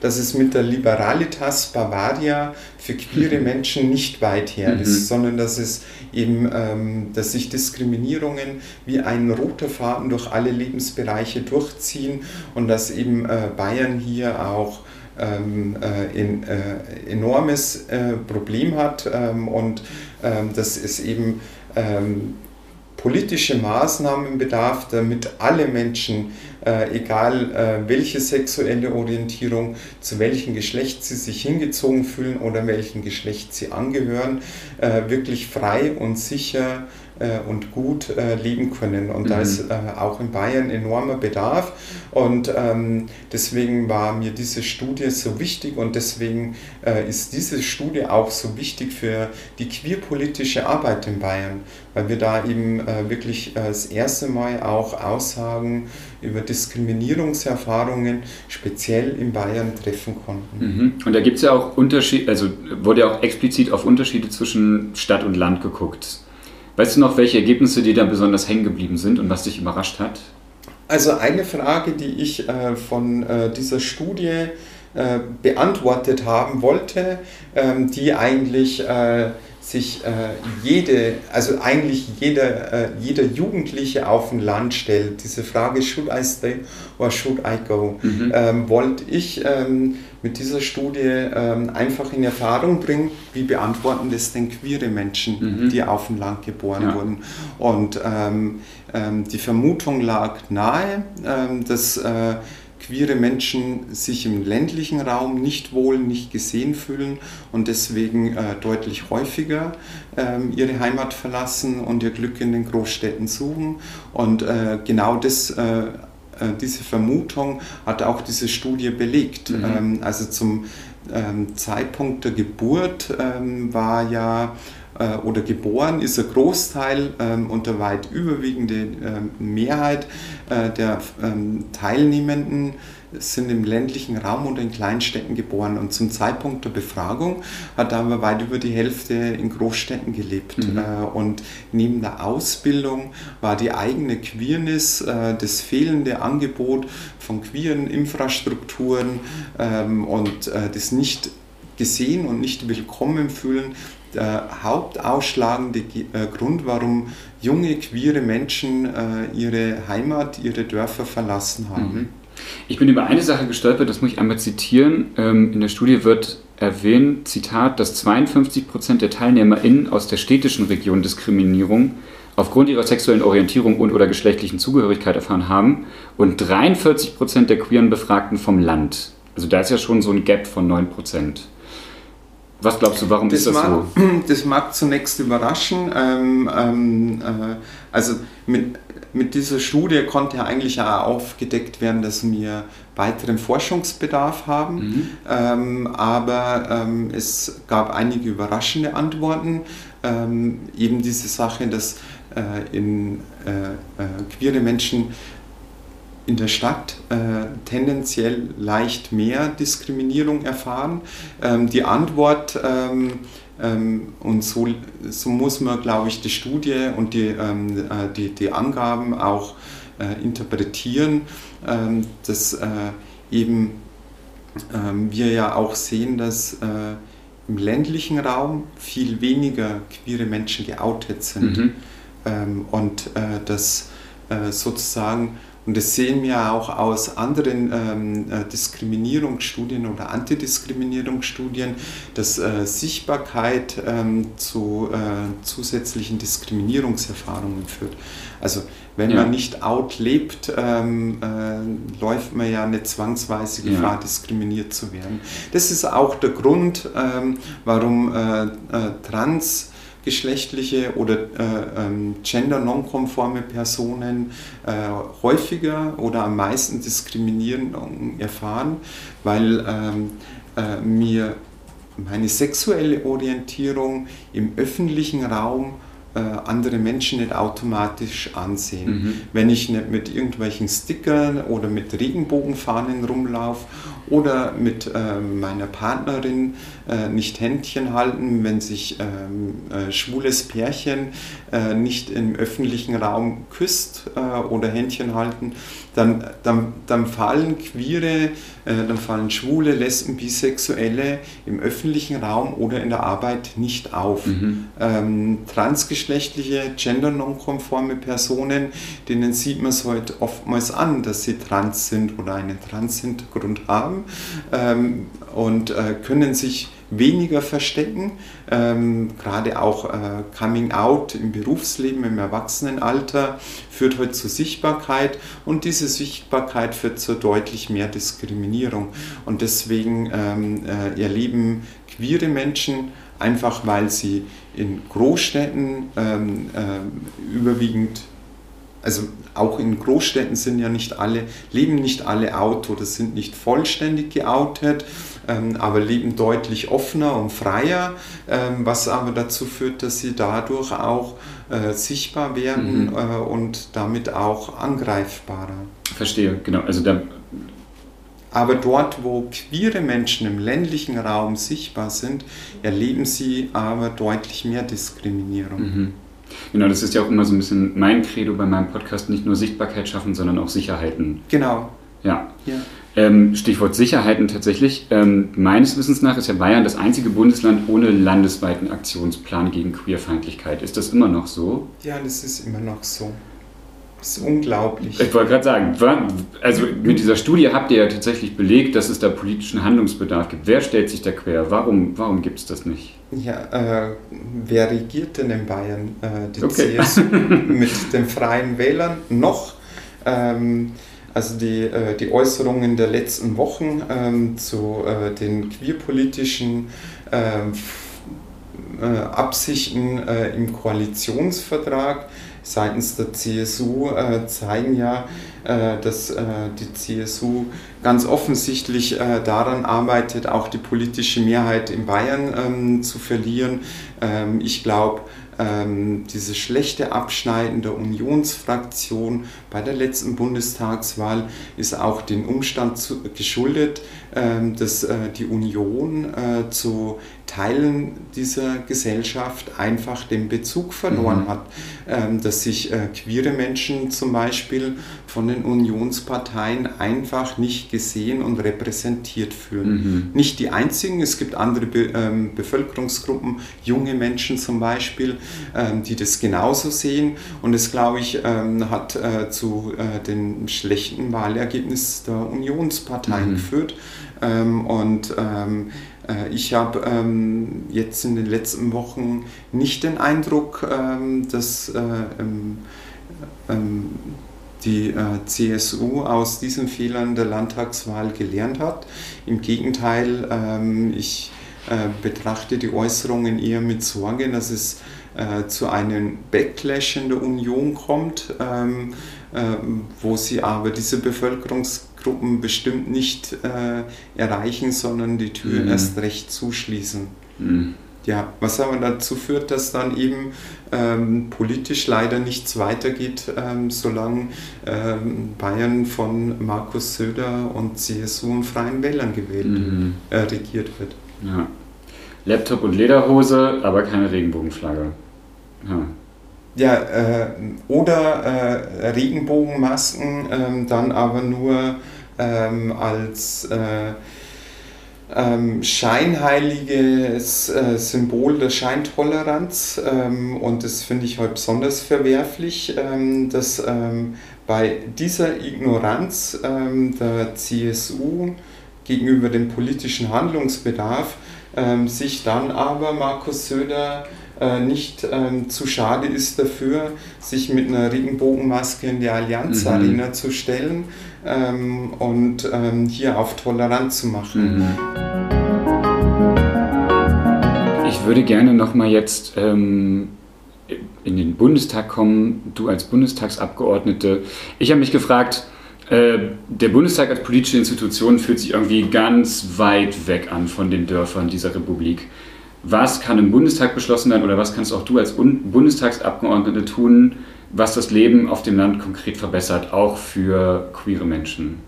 Speaker 1: dass es mit der Liberalitas Bavaria für queere Menschen nicht weit her mhm. ist, sondern dass es eben, ähm, dass sich Diskriminierungen wie ein roter Faden durch alle Lebensbereiche durchziehen und dass eben äh, Bayern hier auch ähm, äh, ein äh, enormes äh, Problem hat ähm, und ähm, dass es eben ähm, politische Maßnahmen bedarf, damit alle Menschen, äh, egal äh, welche sexuelle Orientierung, zu welchem Geschlecht sie sich hingezogen fühlen oder welchem Geschlecht sie angehören, äh, wirklich frei und sicher und gut äh, leben können. Und mhm. da ist äh, auch in Bayern enormer Bedarf. Und ähm, deswegen war mir diese Studie so wichtig und deswegen äh, ist diese Studie auch so wichtig für die queerpolitische Arbeit in Bayern, weil wir da eben äh, wirklich das erste Mal auch Aussagen über Diskriminierungserfahrungen speziell in Bayern treffen konnten.
Speaker 2: Mhm. Und da gibt es ja auch Unterschiede, also wurde ja auch explizit auf Unterschiede zwischen Stadt und Land geguckt. Weißt du noch, welche Ergebnisse dir da besonders hängen geblieben sind und was dich überrascht hat?
Speaker 1: Also eine Frage, die ich äh, von äh, dieser Studie äh, beantwortet haben wollte, ähm, die eigentlich äh, sich äh, jede, also eigentlich jeder, äh, jeder Jugendliche auf dem Land stellt, diese Frage, should I stay or should I go, mhm. ähm, wollte ich ähm, mit dieser Studie ähm, einfach in Erfahrung bringen, wie beantworten das denn queere Menschen, mhm. die auf dem Land geboren ja. wurden. Und ähm, ähm, die Vermutung lag nahe, ähm, dass äh, queere Menschen sich im ländlichen Raum nicht wohl, nicht gesehen fühlen und deswegen äh, deutlich häufiger äh, ihre Heimat verlassen und ihr Glück in den Großstädten suchen. Und äh, genau das äh, äh, diese Vermutung hat auch diese Studie belegt. Mhm. Ähm, also zum ähm, Zeitpunkt der Geburt ähm, war ja äh, oder geboren ist ein Großteil ähm, und der weit überwiegende ähm, Mehrheit äh, der ähm, Teilnehmenden sind im ländlichen Raum oder in Kleinstädten geboren und zum Zeitpunkt der Befragung hat aber weit über die Hälfte in Großstädten gelebt. Mhm. Äh, und neben der Ausbildung war die eigene Queerness, das fehlende Angebot von queeren Infrastrukturen und das nicht gesehen und nicht willkommen fühlen der hauptausschlagende äh, Grund, warum junge queere Menschen äh, ihre Heimat, ihre Dörfer verlassen haben. Mhm.
Speaker 2: Ich bin über eine Sache gestolpert, das muss ich einmal zitieren. Ähm, in der Studie wird erwähnt, Zitat, dass 52 Prozent der TeilnehmerInnen aus der städtischen Region Diskriminierung aufgrund ihrer sexuellen Orientierung und oder geschlechtlichen Zugehörigkeit erfahren haben und 43 Prozent der queeren Befragten vom Land. Also da ist ja schon so ein Gap von 9 Prozent. Was glaubst du, warum das ist das
Speaker 1: mag,
Speaker 2: so? [clears throat]
Speaker 1: Das mag zunächst überraschen. Ähm, ähm, äh, also mit, mit dieser Studie konnte ja eigentlich auch aufgedeckt werden, dass wir weiteren Forschungsbedarf haben. Mhm. Ähm, aber ähm, es gab einige überraschende Antworten. Ähm, eben diese Sache, dass äh, in äh, äh queere Menschen in der Stadt äh, tendenziell leicht mehr Diskriminierung erfahren. Ähm, die Antwort, ähm, ähm, und so, so muss man, glaube ich, die Studie und die, ähm, äh, die, die Angaben auch äh, interpretieren, ähm, dass äh, eben ähm, wir ja auch sehen, dass äh, im ländlichen Raum viel weniger queere Menschen geoutet sind. Mhm. und äh, dass sozusagen und das sehen wir auch aus anderen ähm, äh, Diskriminierungsstudien oder Antidiskriminierungsstudien, dass äh, Sichtbarkeit ähm, zu äh, zusätzlichen Diskriminierungserfahrungen führt. Also wenn ja. man nicht out lebt, ähm, äh, läuft man ja eine zwangsweise Gefahr, ja. diskriminiert zu werden. Das ist auch der Grund, ähm, warum äh, äh, Trans geschlechtliche oder äh, ähm, gender-nonkonforme Personen äh, häufiger oder am meisten Diskriminierung erfahren, weil ähm, äh, mir meine sexuelle Orientierung im öffentlichen Raum äh, andere Menschen nicht automatisch ansehen. Mhm. Wenn ich nicht mit irgendwelchen Stickern oder mit Regenbogenfahnen rumlaufe oder mit äh, meiner Partnerin äh, nicht Händchen halten, wenn sich ähm, äh, schwules Pärchen äh, nicht im öffentlichen Raum küsst äh, oder Händchen halten, dann, dann, dann fallen queere, dann fallen schwule, Lesben, Bisexuelle im öffentlichen Raum oder in der Arbeit nicht auf. Mhm. Ähm, transgeschlechtliche, gendernonkonforme Personen, denen sieht man es heute oftmals an, dass sie trans sind oder einen Trans-Hintergrund haben ähm, und äh, können sich weniger verstecken. Ähm, gerade auch äh, Coming Out im Berufsleben, im Erwachsenenalter führt heute zur Sichtbarkeit und diese Sichtbarkeit führt zu deutlich mehr Diskriminierung. Und deswegen ähm, äh, erleben queere Menschen einfach, weil sie in Großstädten ähm, äh, überwiegend also auch in Großstädten sind ja nicht alle, leben nicht alle out oder sind nicht vollständig geoutet, ähm, aber leben deutlich offener und freier, ähm, was aber dazu führt, dass sie dadurch auch äh, sichtbar werden mhm. äh, und damit auch angreifbarer.
Speaker 2: Verstehe, genau. Also da
Speaker 1: aber dort, wo queere Menschen im ländlichen Raum sichtbar sind, erleben sie aber deutlich mehr Diskriminierung. Mhm.
Speaker 2: Genau, das ist ja auch immer so ein bisschen mein Credo bei meinem Podcast, nicht nur Sichtbarkeit schaffen, sondern auch Sicherheiten.
Speaker 1: Genau.
Speaker 2: Ja. ja. Ähm, Stichwort Sicherheiten tatsächlich. Ähm, meines Wissens nach ist ja Bayern das einzige Bundesland ohne landesweiten Aktionsplan gegen Queerfeindlichkeit. Ist das immer noch so?
Speaker 1: Ja, das ist immer noch so. Das ist unglaublich.
Speaker 2: Ich wollte gerade sagen, also mit dieser Studie habt ihr ja tatsächlich belegt, dass es da politischen Handlungsbedarf gibt. Wer stellt sich da quer? Warum, warum gibt es das nicht?
Speaker 1: Ja, äh, wer regiert denn in Bayern? Äh, die okay. CSU [laughs] mit den Freien Wählern noch. Ähm, also die, äh, die Äußerungen der letzten Wochen ähm, zu äh, den queerpolitischen ähm, äh, Absichten äh, im Koalitionsvertrag seitens der CSU äh, zeigen ja, äh, dass äh, die CSU ganz offensichtlich äh, daran arbeitet, auch die politische Mehrheit in Bayern ähm, zu verlieren. Ähm, ich glaube, ähm, dieses schlechte Abschneiden der Unionsfraktion bei der letzten Bundestagswahl ist auch dem Umstand zu, geschuldet, ähm, dass äh, die Union äh, zu Teilen dieser Gesellschaft einfach den Bezug verloren mhm. hat, ähm, dass sich äh, queere Menschen zum Beispiel von den Unionsparteien einfach nicht gesehen und repräsentiert fühlen. Mhm. Nicht die einzigen, es gibt andere Be ähm, Bevölkerungsgruppen, junge Menschen zum Beispiel, ähm, die das genauso sehen und es, glaube ich, ähm, hat äh, zu äh, dem schlechten Wahlergebnis der Unionsparteien mhm. geführt. Ähm, und ähm, äh, ich habe ähm, jetzt in den letzten Wochen nicht den Eindruck, ähm, dass äh, ähm, die äh, CSU aus diesen Fehlern der Landtagswahl gelernt hat. Im Gegenteil, ähm, ich äh, betrachte die Äußerungen eher mit Sorge, dass es äh, zu einem Backlash in der Union kommt, ähm, äh, wo sie aber diese Bevölkerungsgruppen bestimmt nicht äh, erreichen, sondern die Tür mhm. erst recht zuschließen. Mhm. Ja, was aber dazu führt, dass dann eben ähm, politisch leider nichts weitergeht, ähm, solange ähm, Bayern von Markus Söder und CSU und Freien Wählern gewählt, mhm. äh, regiert wird.
Speaker 2: Ja. Laptop und Lederhose, aber keine Regenbogenflagge.
Speaker 1: Ja. Ja, äh, oder äh, Regenbogenmasken, ähm, dann aber nur ähm, als äh, ähm, scheinheiliges äh, Symbol der Scheintoleranz. Ähm, und das finde ich heute besonders verwerflich, ähm, dass ähm, bei dieser Ignoranz der CSU gegenüber dem politischen Handlungsbedarf sich dann aber Markus Söder äh, nicht ähm, zu schade ist dafür, sich mit einer Regenbogenmaske in die Allianz mhm. Arena zu stellen ähm, und ähm, hier auf tolerant zu machen. Mhm.
Speaker 2: Ich würde gerne nochmal jetzt ähm, in den Bundestag kommen, du als Bundestagsabgeordnete. Ich habe mich gefragt, äh, der Bundestag als politische Institution fühlt sich irgendwie ganz weit weg an von den Dörfern dieser Republik was kann im Bundestag beschlossen werden oder was kannst auch du als Bundestagsabgeordnete tun, was das Leben auf dem Land konkret verbessert, auch für queere Menschen?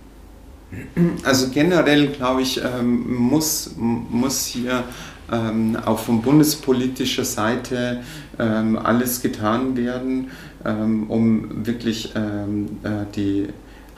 Speaker 1: Also generell, glaube ich, ähm, muss, muss hier ähm, auch von bundespolitischer Seite ähm, alles getan werden, um wirklich äh, die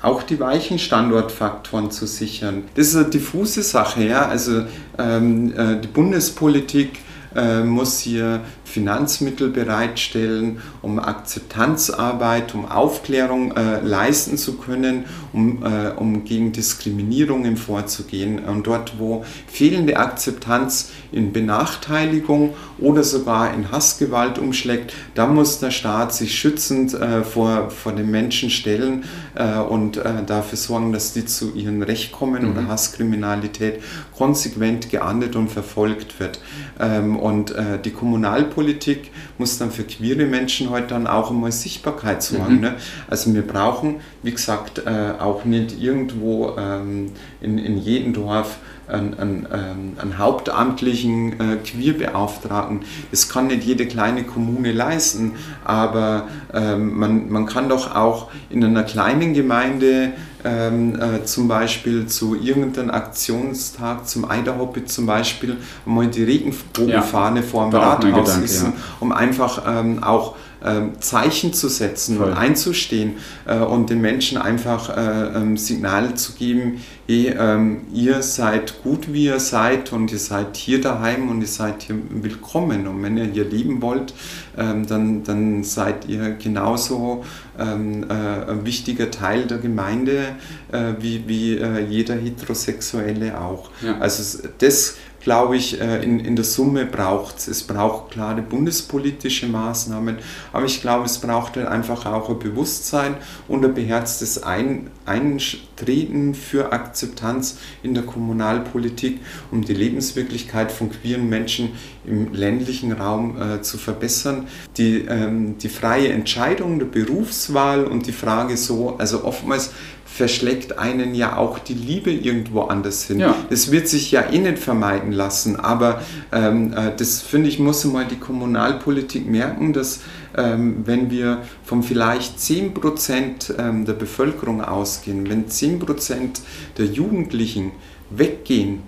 Speaker 1: auch die weichen Standortfaktoren zu sichern. Das ist eine diffuse Sache, ja. Also ähm, äh, die Bundespolitik äh, muss hier Finanzmittel bereitstellen, um Akzeptanzarbeit, um Aufklärung äh, leisten zu können, um, äh, um gegen Diskriminierungen vorzugehen. Und dort, wo fehlende Akzeptanz in Benachteiligung oder sogar in Hassgewalt umschlägt, da muss der Staat sich schützend äh, vor, vor den Menschen stellen äh, und äh, dafür sorgen, dass die zu ihrem Recht kommen mhm. oder Hasskriminalität konsequent geahndet und verfolgt wird. Ähm, und äh, die Kommunalpolitik Politik muss dann für queere Menschen heute dann auch einmal Sichtbarkeit sorgen. Mhm. Ne? Also wir brauchen, wie gesagt, äh, auch nicht irgendwo ähm, in, in jedem Dorf einen, einen, ähm, einen hauptamtlichen äh, Queerbeauftragten. Das kann nicht jede kleine Kommune leisten, aber ähm, man, man kann doch auch in einer kleinen Gemeinde ähm, äh, zum Beispiel zu irgendeinem Aktionstag, zum Eiderhoppe zum Beispiel, mal die Regenbogenfahne ja, vor dem Rathaus ist, ja. um einfach ähm, auch ähm, Zeichen zu setzen Voll. und einzustehen äh, und den Menschen einfach äh, ähm, Signale zu geben, hey, ähm, ihr seid gut, wie ihr seid und ihr seid hier daheim und ihr seid hier willkommen. Und wenn ihr hier leben wollt, ähm, dann, dann seid ihr genauso ähm, äh, ein wichtiger Teil der Gemeinde äh, wie, wie äh, jeder Heterosexuelle auch. Ja. Also das glaube ich, äh, in, in der Summe braucht es. Es braucht klare bundespolitische Maßnahmen, aber ich glaube, es braucht halt einfach auch ein Bewusstsein und ein beherztes ein Eintreten für Akzeptanz in der Kommunalpolitik, um die Lebenswirklichkeit von queeren Menschen im ländlichen Raum äh, zu verbessern. Die, ähm, die freie Entscheidung der Berufswahl und die Frage so, also oftmals verschlägt einen ja auch die Liebe irgendwo anders hin. Ja. Das wird sich ja eh nicht vermeiden lassen, aber ähm, äh, das finde ich, muss mal die Kommunalpolitik merken, dass ähm, wenn wir von vielleicht 10% ähm, der Bevölkerung ausgehen, wenn 10% der Jugendlichen weggehen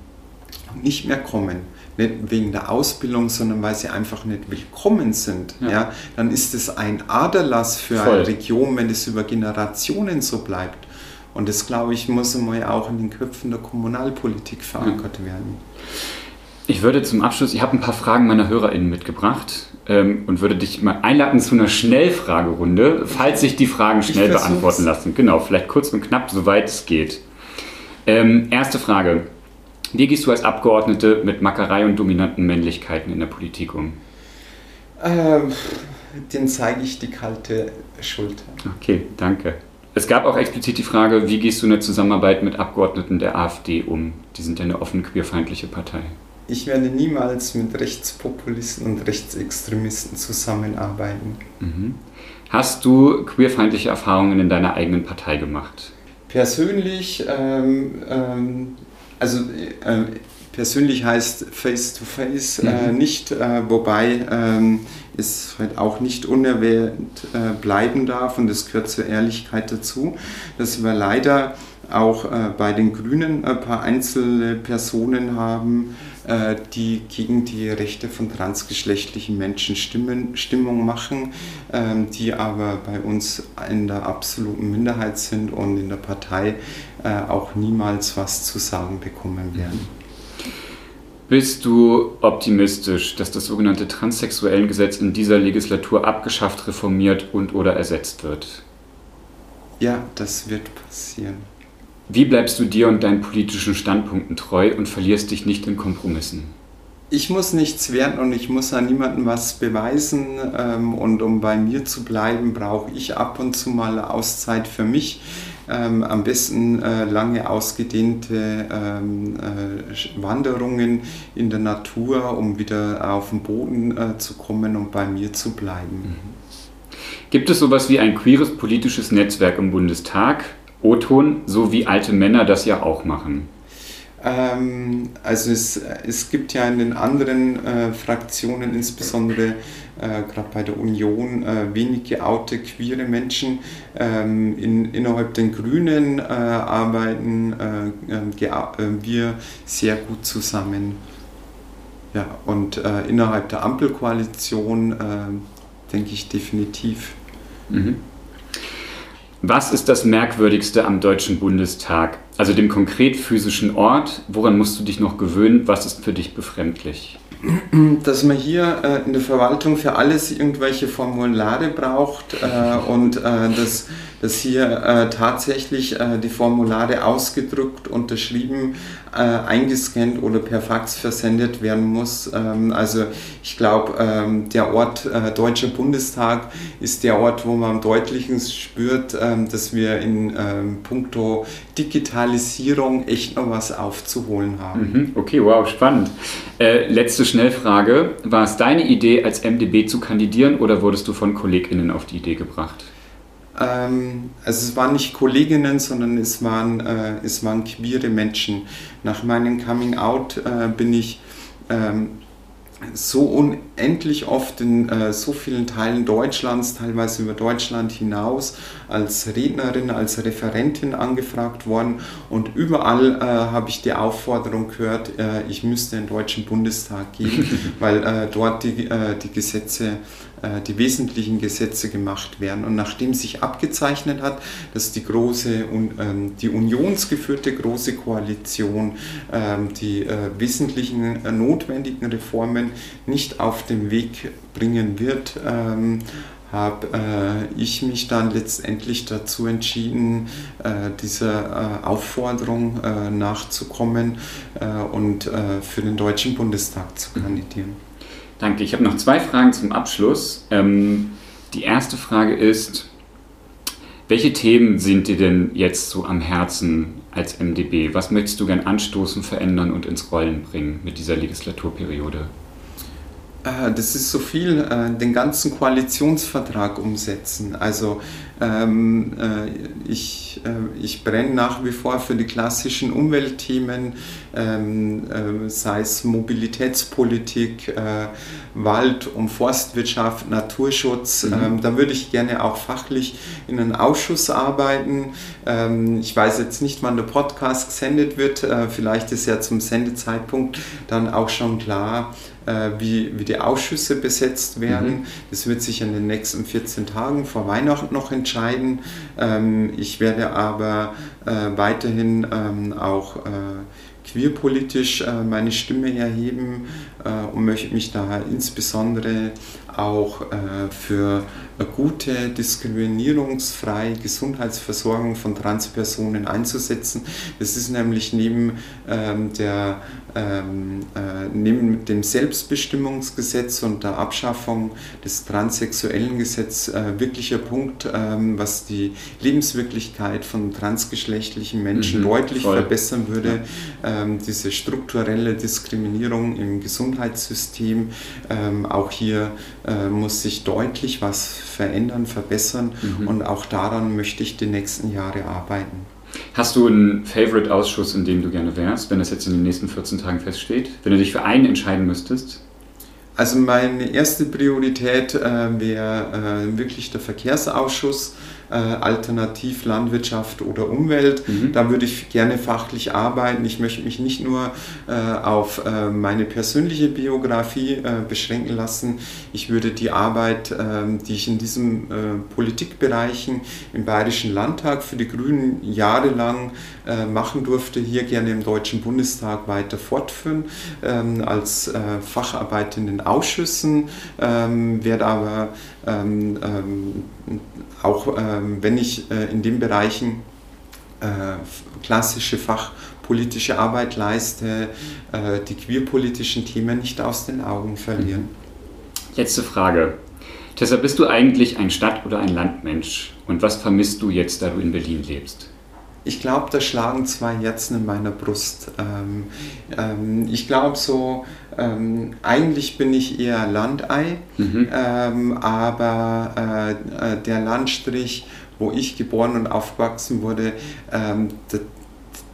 Speaker 1: und nicht mehr kommen, nicht wegen der Ausbildung, sondern weil sie einfach nicht willkommen sind, ja. ja dann ist es ein Aderlass für Voll. eine Region, wenn es über Generationen so bleibt. Und das, glaube ich, muss einmal auch in den Köpfen der Kommunalpolitik verankert ja. werden.
Speaker 2: Ich würde zum Abschluss, ich habe ein paar Fragen meiner HörerInnen mitgebracht ähm, und würde dich mal einladen zu einer Schnellfragerunde, falls sich die Fragen schnell beantworten lassen. Genau, vielleicht kurz und knapp, soweit es geht. Ähm, erste Frage. Wie gehst du als Abgeordnete mit Mackerei und dominanten Männlichkeiten in der Politik um?
Speaker 1: Ähm, den zeige ich die kalte Schulter.
Speaker 2: Okay, danke. Es gab auch explizit die Frage, wie gehst du in der Zusammenarbeit mit Abgeordneten der AfD um? Die sind ja eine offen queerfeindliche Partei.
Speaker 1: Ich werde niemals mit Rechtspopulisten und Rechtsextremisten zusammenarbeiten.
Speaker 2: Mhm. Hast du queerfeindliche Erfahrungen in deiner eigenen Partei gemacht?
Speaker 1: Persönlich, ähm, ähm, also äh, persönlich heißt face to face mhm. äh, nicht, äh, wobei es halt auch nicht unerwähnt äh, bleiben darf und es gehört zur Ehrlichkeit dazu, dass wir leider auch äh, bei den Grünen ein paar einzelne Personen haben, äh, die gegen die Rechte von transgeschlechtlichen Menschen Stimmen, Stimmung machen, ähm, die aber bei uns in der absoluten Minderheit sind und in der Partei äh, auch niemals was zu sagen bekommen werden.
Speaker 2: Bist du optimistisch, dass das sogenannte Transsexuellengesetz in dieser Legislatur abgeschafft, reformiert und oder ersetzt wird?
Speaker 1: Ja, das wird passieren.
Speaker 2: Wie bleibst du dir und deinen politischen Standpunkten treu und verlierst dich nicht in Kompromissen?
Speaker 1: Ich muss nichts werden und ich muss an niemandem was beweisen. Ähm, und um bei mir zu bleiben, brauche ich ab und zu mal Auszeit für mich ähm, am besten äh, lange ausgedehnte ähm, äh, Wanderungen in der Natur, um wieder auf den Boden äh, zu kommen und bei mir zu bleiben. Mhm.
Speaker 2: Gibt es sowas wie ein queeres politisches Netzwerk im Bundestag, O-Ton, so wie alte Männer das ja auch machen?
Speaker 1: Ähm, also es, es gibt ja in den anderen äh, Fraktionen, insbesondere äh, gerade bei der Union, äh, wenig geoute queere Menschen. Ähm, in, innerhalb den Grünen äh, arbeiten äh, ähm, äh, wir sehr gut zusammen. Ja, und innerhalb der Ampelkoalition denke ich definitiv. Mhm.
Speaker 2: Was ist das Merkwürdigste am Deutschen Bundestag? Also dem konkret physischen Ort. Woran musst du dich noch gewöhnen? Was ist für dich befremdlich?
Speaker 1: dass man hier äh, in der Verwaltung für alles irgendwelche Formulare braucht äh, [laughs] und äh, dass, dass hier äh, tatsächlich äh, die Formulare ausgedruckt, unterschrieben, äh, eingescannt oder per Fax versendet werden muss. Ähm, also ich glaube, ähm, der Ort Deutscher Bundestag ist der Ort, wo man am deutlichsten spürt, ähm, dass wir in puncto Digitalisierung echt noch was aufzuholen haben.
Speaker 2: Mhm. Okay, wow, spannend. letzte Schnellfrage. War es deine Idee, als MDB zu kandidieren oder wurdest du von KollegInnen auf die Idee gebracht?
Speaker 1: Ähm, also es waren nicht Kolleginnen, sondern es waren, äh, es waren queere Menschen. Nach meinem Coming Out äh, bin ich ähm, so unendlich oft in äh, so vielen Teilen Deutschlands, teilweise über Deutschland hinaus, als Rednerin, als Referentin angefragt worden und überall äh, habe ich die Aufforderung gehört, äh, ich müsste in den Deutschen Bundestag gehen, [laughs] weil äh, dort die, äh, die Gesetze äh, die wesentlichen Gesetze gemacht werden. Und nachdem sich abgezeichnet hat, dass die große, ähm, die unionsgeführte große Koalition ähm, die äh, wesentlichen notwendigen Reformen nicht auf den Weg bringen wird, ähm, habe äh, ich mich dann letztendlich dazu entschieden, äh, dieser äh, Aufforderung nachzukommen und für den Deutschen Bundestag zu kandidieren.
Speaker 2: Danke. Ich habe noch zwei Fragen zum Abschluss. Ähm, die erste Frage ist, welche Themen sind dir denn jetzt so am Herzen als MDB? Was möchtest du gern anstoßen, verändern und ins Rollen bringen mit dieser Legislaturperiode?
Speaker 1: Äh, das ist so viel, äh, den ganzen Koalitionsvertrag umsetzen. Also ähm, äh, ich, ich brenne nach wie vor für die klassischen Umweltthemen, ähm, sei es Mobilitätspolitik, Wald- und Forstwirtschaft, Naturschutz. Mhm. Ähm, da würde ich gerne auch fachlich in einem Ausschuss arbeiten. ich weiß jetzt nicht, wann der Podcast gesendet wird. vielleicht ist ja zum Sendezeitpunkt dann auch schon klar, wie, wie die Ausschüsse besetzt werden. Mhm. Das wird sich in den nächsten 14 Tagen vor Weihnachten noch entscheiden. Ähm, ich werde aber äh, weiterhin ähm, auch äh, queerpolitisch meine Stimme erheben und möchte mich da insbesondere auch für eine gute, diskriminierungsfreie Gesundheitsversorgung von Transpersonen einzusetzen. Das ist nämlich neben ähm, der ähm, äh, neben dem Selbstbestimmungsgesetz und der Abschaffung des transsexuellen Gesetzes äh, wirklicher Punkt, ähm, was die Lebenswirklichkeit von transgeschlechtlichen Menschen mhm, deutlich voll. verbessern würde. Ja. Diese strukturelle Diskriminierung im Gesundheitssystem, ähm, auch hier äh, muss sich deutlich was verändern, verbessern mhm. und auch daran möchte ich die nächsten Jahre arbeiten.
Speaker 2: Hast du einen Favorite-Ausschuss, in dem du gerne wärst, wenn das jetzt in den nächsten 14 Tagen feststeht? Wenn du dich für einen entscheiden müsstest?
Speaker 1: Also meine erste Priorität äh, wäre äh, wirklich der Verkehrsausschuss äh, alternativ Landwirtschaft oder Umwelt. Mhm. Da würde ich gerne fachlich arbeiten. Ich möchte mich nicht nur äh, auf äh, meine persönliche Biografie äh, beschränken lassen. Ich würde die Arbeit, ähm, die ich in diesen äh, Politikbereichen im Bayerischen Landtag für die Grünen jahrelang machen durfte, hier gerne im Deutschen Bundestag weiter fortführen ähm, als Facharbeit in den Ausschüssen, ähm, werde aber auch ähm, wenn ich äh, in den Bereichen äh, klassische fachpolitische Arbeit leiste, äh, die queerpolitischen Themen nicht aus den Augen verlieren. Mhm.
Speaker 2: Letzte Frage. Tessa, bist du eigentlich ein Stadt- oder ein Landmensch? Und was vermisst du jetzt, da du in Berlin lebst?
Speaker 1: Ich glaube, da schlagen zwei Herzen in meiner Brust. Ähm, ähm, ich glaube so, ähm, eigentlich bin ich eher Landei, mhm. Ähm, aber äh, äh, der Landstrich, wo ich geboren und aufgewachsen wurde, ähm, der,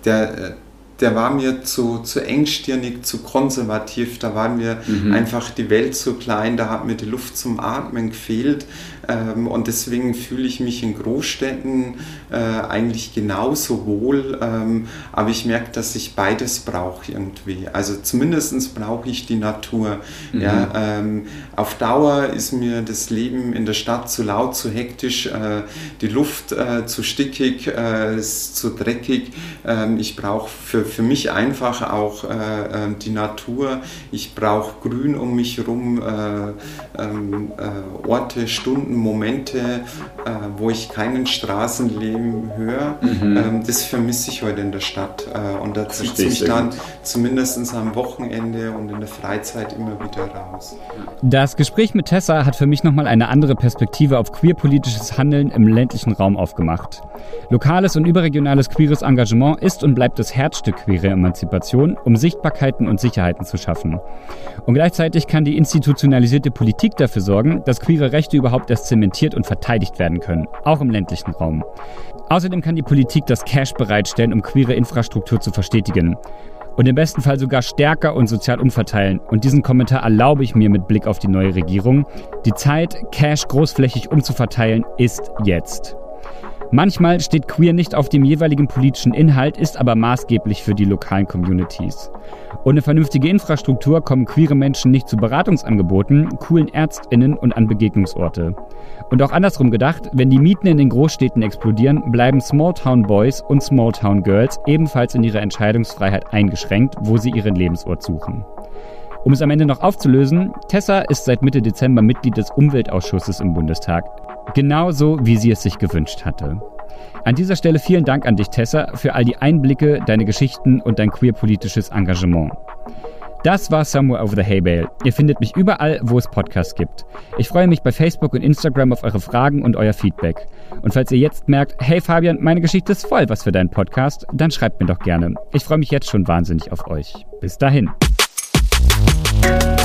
Speaker 1: der der war mir zu, zu engstirnig, zu konservativ, da war mir mhm. einfach die Welt zu klein, da hat mir die Luft zum Atmen gefehlt. Ähm, und deswegen fühle ich mich in Großstädten äh, eigentlich genauso wohl. Ähm, aber ich merke, dass ich beides brauche irgendwie. Also zumindest brauche ich die Natur. Mhm. Ja, ähm, auf Dauer ist mir das Leben in der Stadt zu laut, zu hektisch, äh, die Luft äh, zu stickig, äh, zu dreckig. Ähm, ich brauche für, für mich einfach auch äh, ähm, die Natur. Ich brauche Grün um mich herum, äh, ähm, Orte, Stunden, Momente, äh, wo ich keinen Straßenleben höre, mhm. ähm, das vermisse ich heute in der Stadt. Äh, und da zieht es mich dann zumindest am Wochenende und in der Freizeit immer wieder raus.
Speaker 2: Das Gespräch mit Tessa hat für mich nochmal eine andere Perspektive auf queerpolitisches Handeln im ländlichen Raum aufgemacht. Lokales und überregionales queeres Engagement ist und bleibt das Herzstück queerer Emanzipation, um Sichtbarkeiten und Sicherheiten zu schaffen. Und gleichzeitig kann die institutionalisierte Politik dafür sorgen, dass queere Rechte überhaupt erst zementiert und verteidigt werden können, auch im ländlichen Raum. Außerdem kann die Politik das Cash bereitstellen, um queere Infrastruktur zu verstetigen. Und im besten Fall sogar stärker und sozial umverteilen. Und diesen Kommentar erlaube ich mir mit Blick auf die neue Regierung. Die Zeit, Cash großflächig umzuverteilen, ist jetzt. Manchmal steht Queer nicht auf dem jeweiligen politischen Inhalt, ist aber maßgeblich für die lokalen Communities. Ohne vernünftige Infrastruktur kommen queere Menschen nicht zu Beratungsangeboten, coolen Ärztinnen und an Begegnungsorte. Und auch andersrum gedacht, wenn die Mieten in den Großstädten explodieren, bleiben Smalltown Boys und Smalltown Girls ebenfalls in ihrer Entscheidungsfreiheit eingeschränkt, wo sie ihren Lebensort suchen. Um es am Ende noch aufzulösen, Tessa ist seit Mitte Dezember Mitglied des Umweltausschusses im Bundestag. Genauso, wie sie es sich gewünscht hatte. An dieser Stelle vielen Dank an dich, Tessa, für all die Einblicke, deine Geschichten und dein queerpolitisches Engagement. Das war Somewhere Over the Hay Bale. Ihr findet mich überall, wo es Podcasts gibt. Ich freue mich bei Facebook und Instagram auf eure Fragen und euer Feedback. Und falls ihr jetzt merkt, hey Fabian, meine Geschichte ist voll was für deinen Podcast, dann schreibt mir doch gerne. Ich freue mich jetzt schon wahnsinnig auf euch. Bis dahin. thank you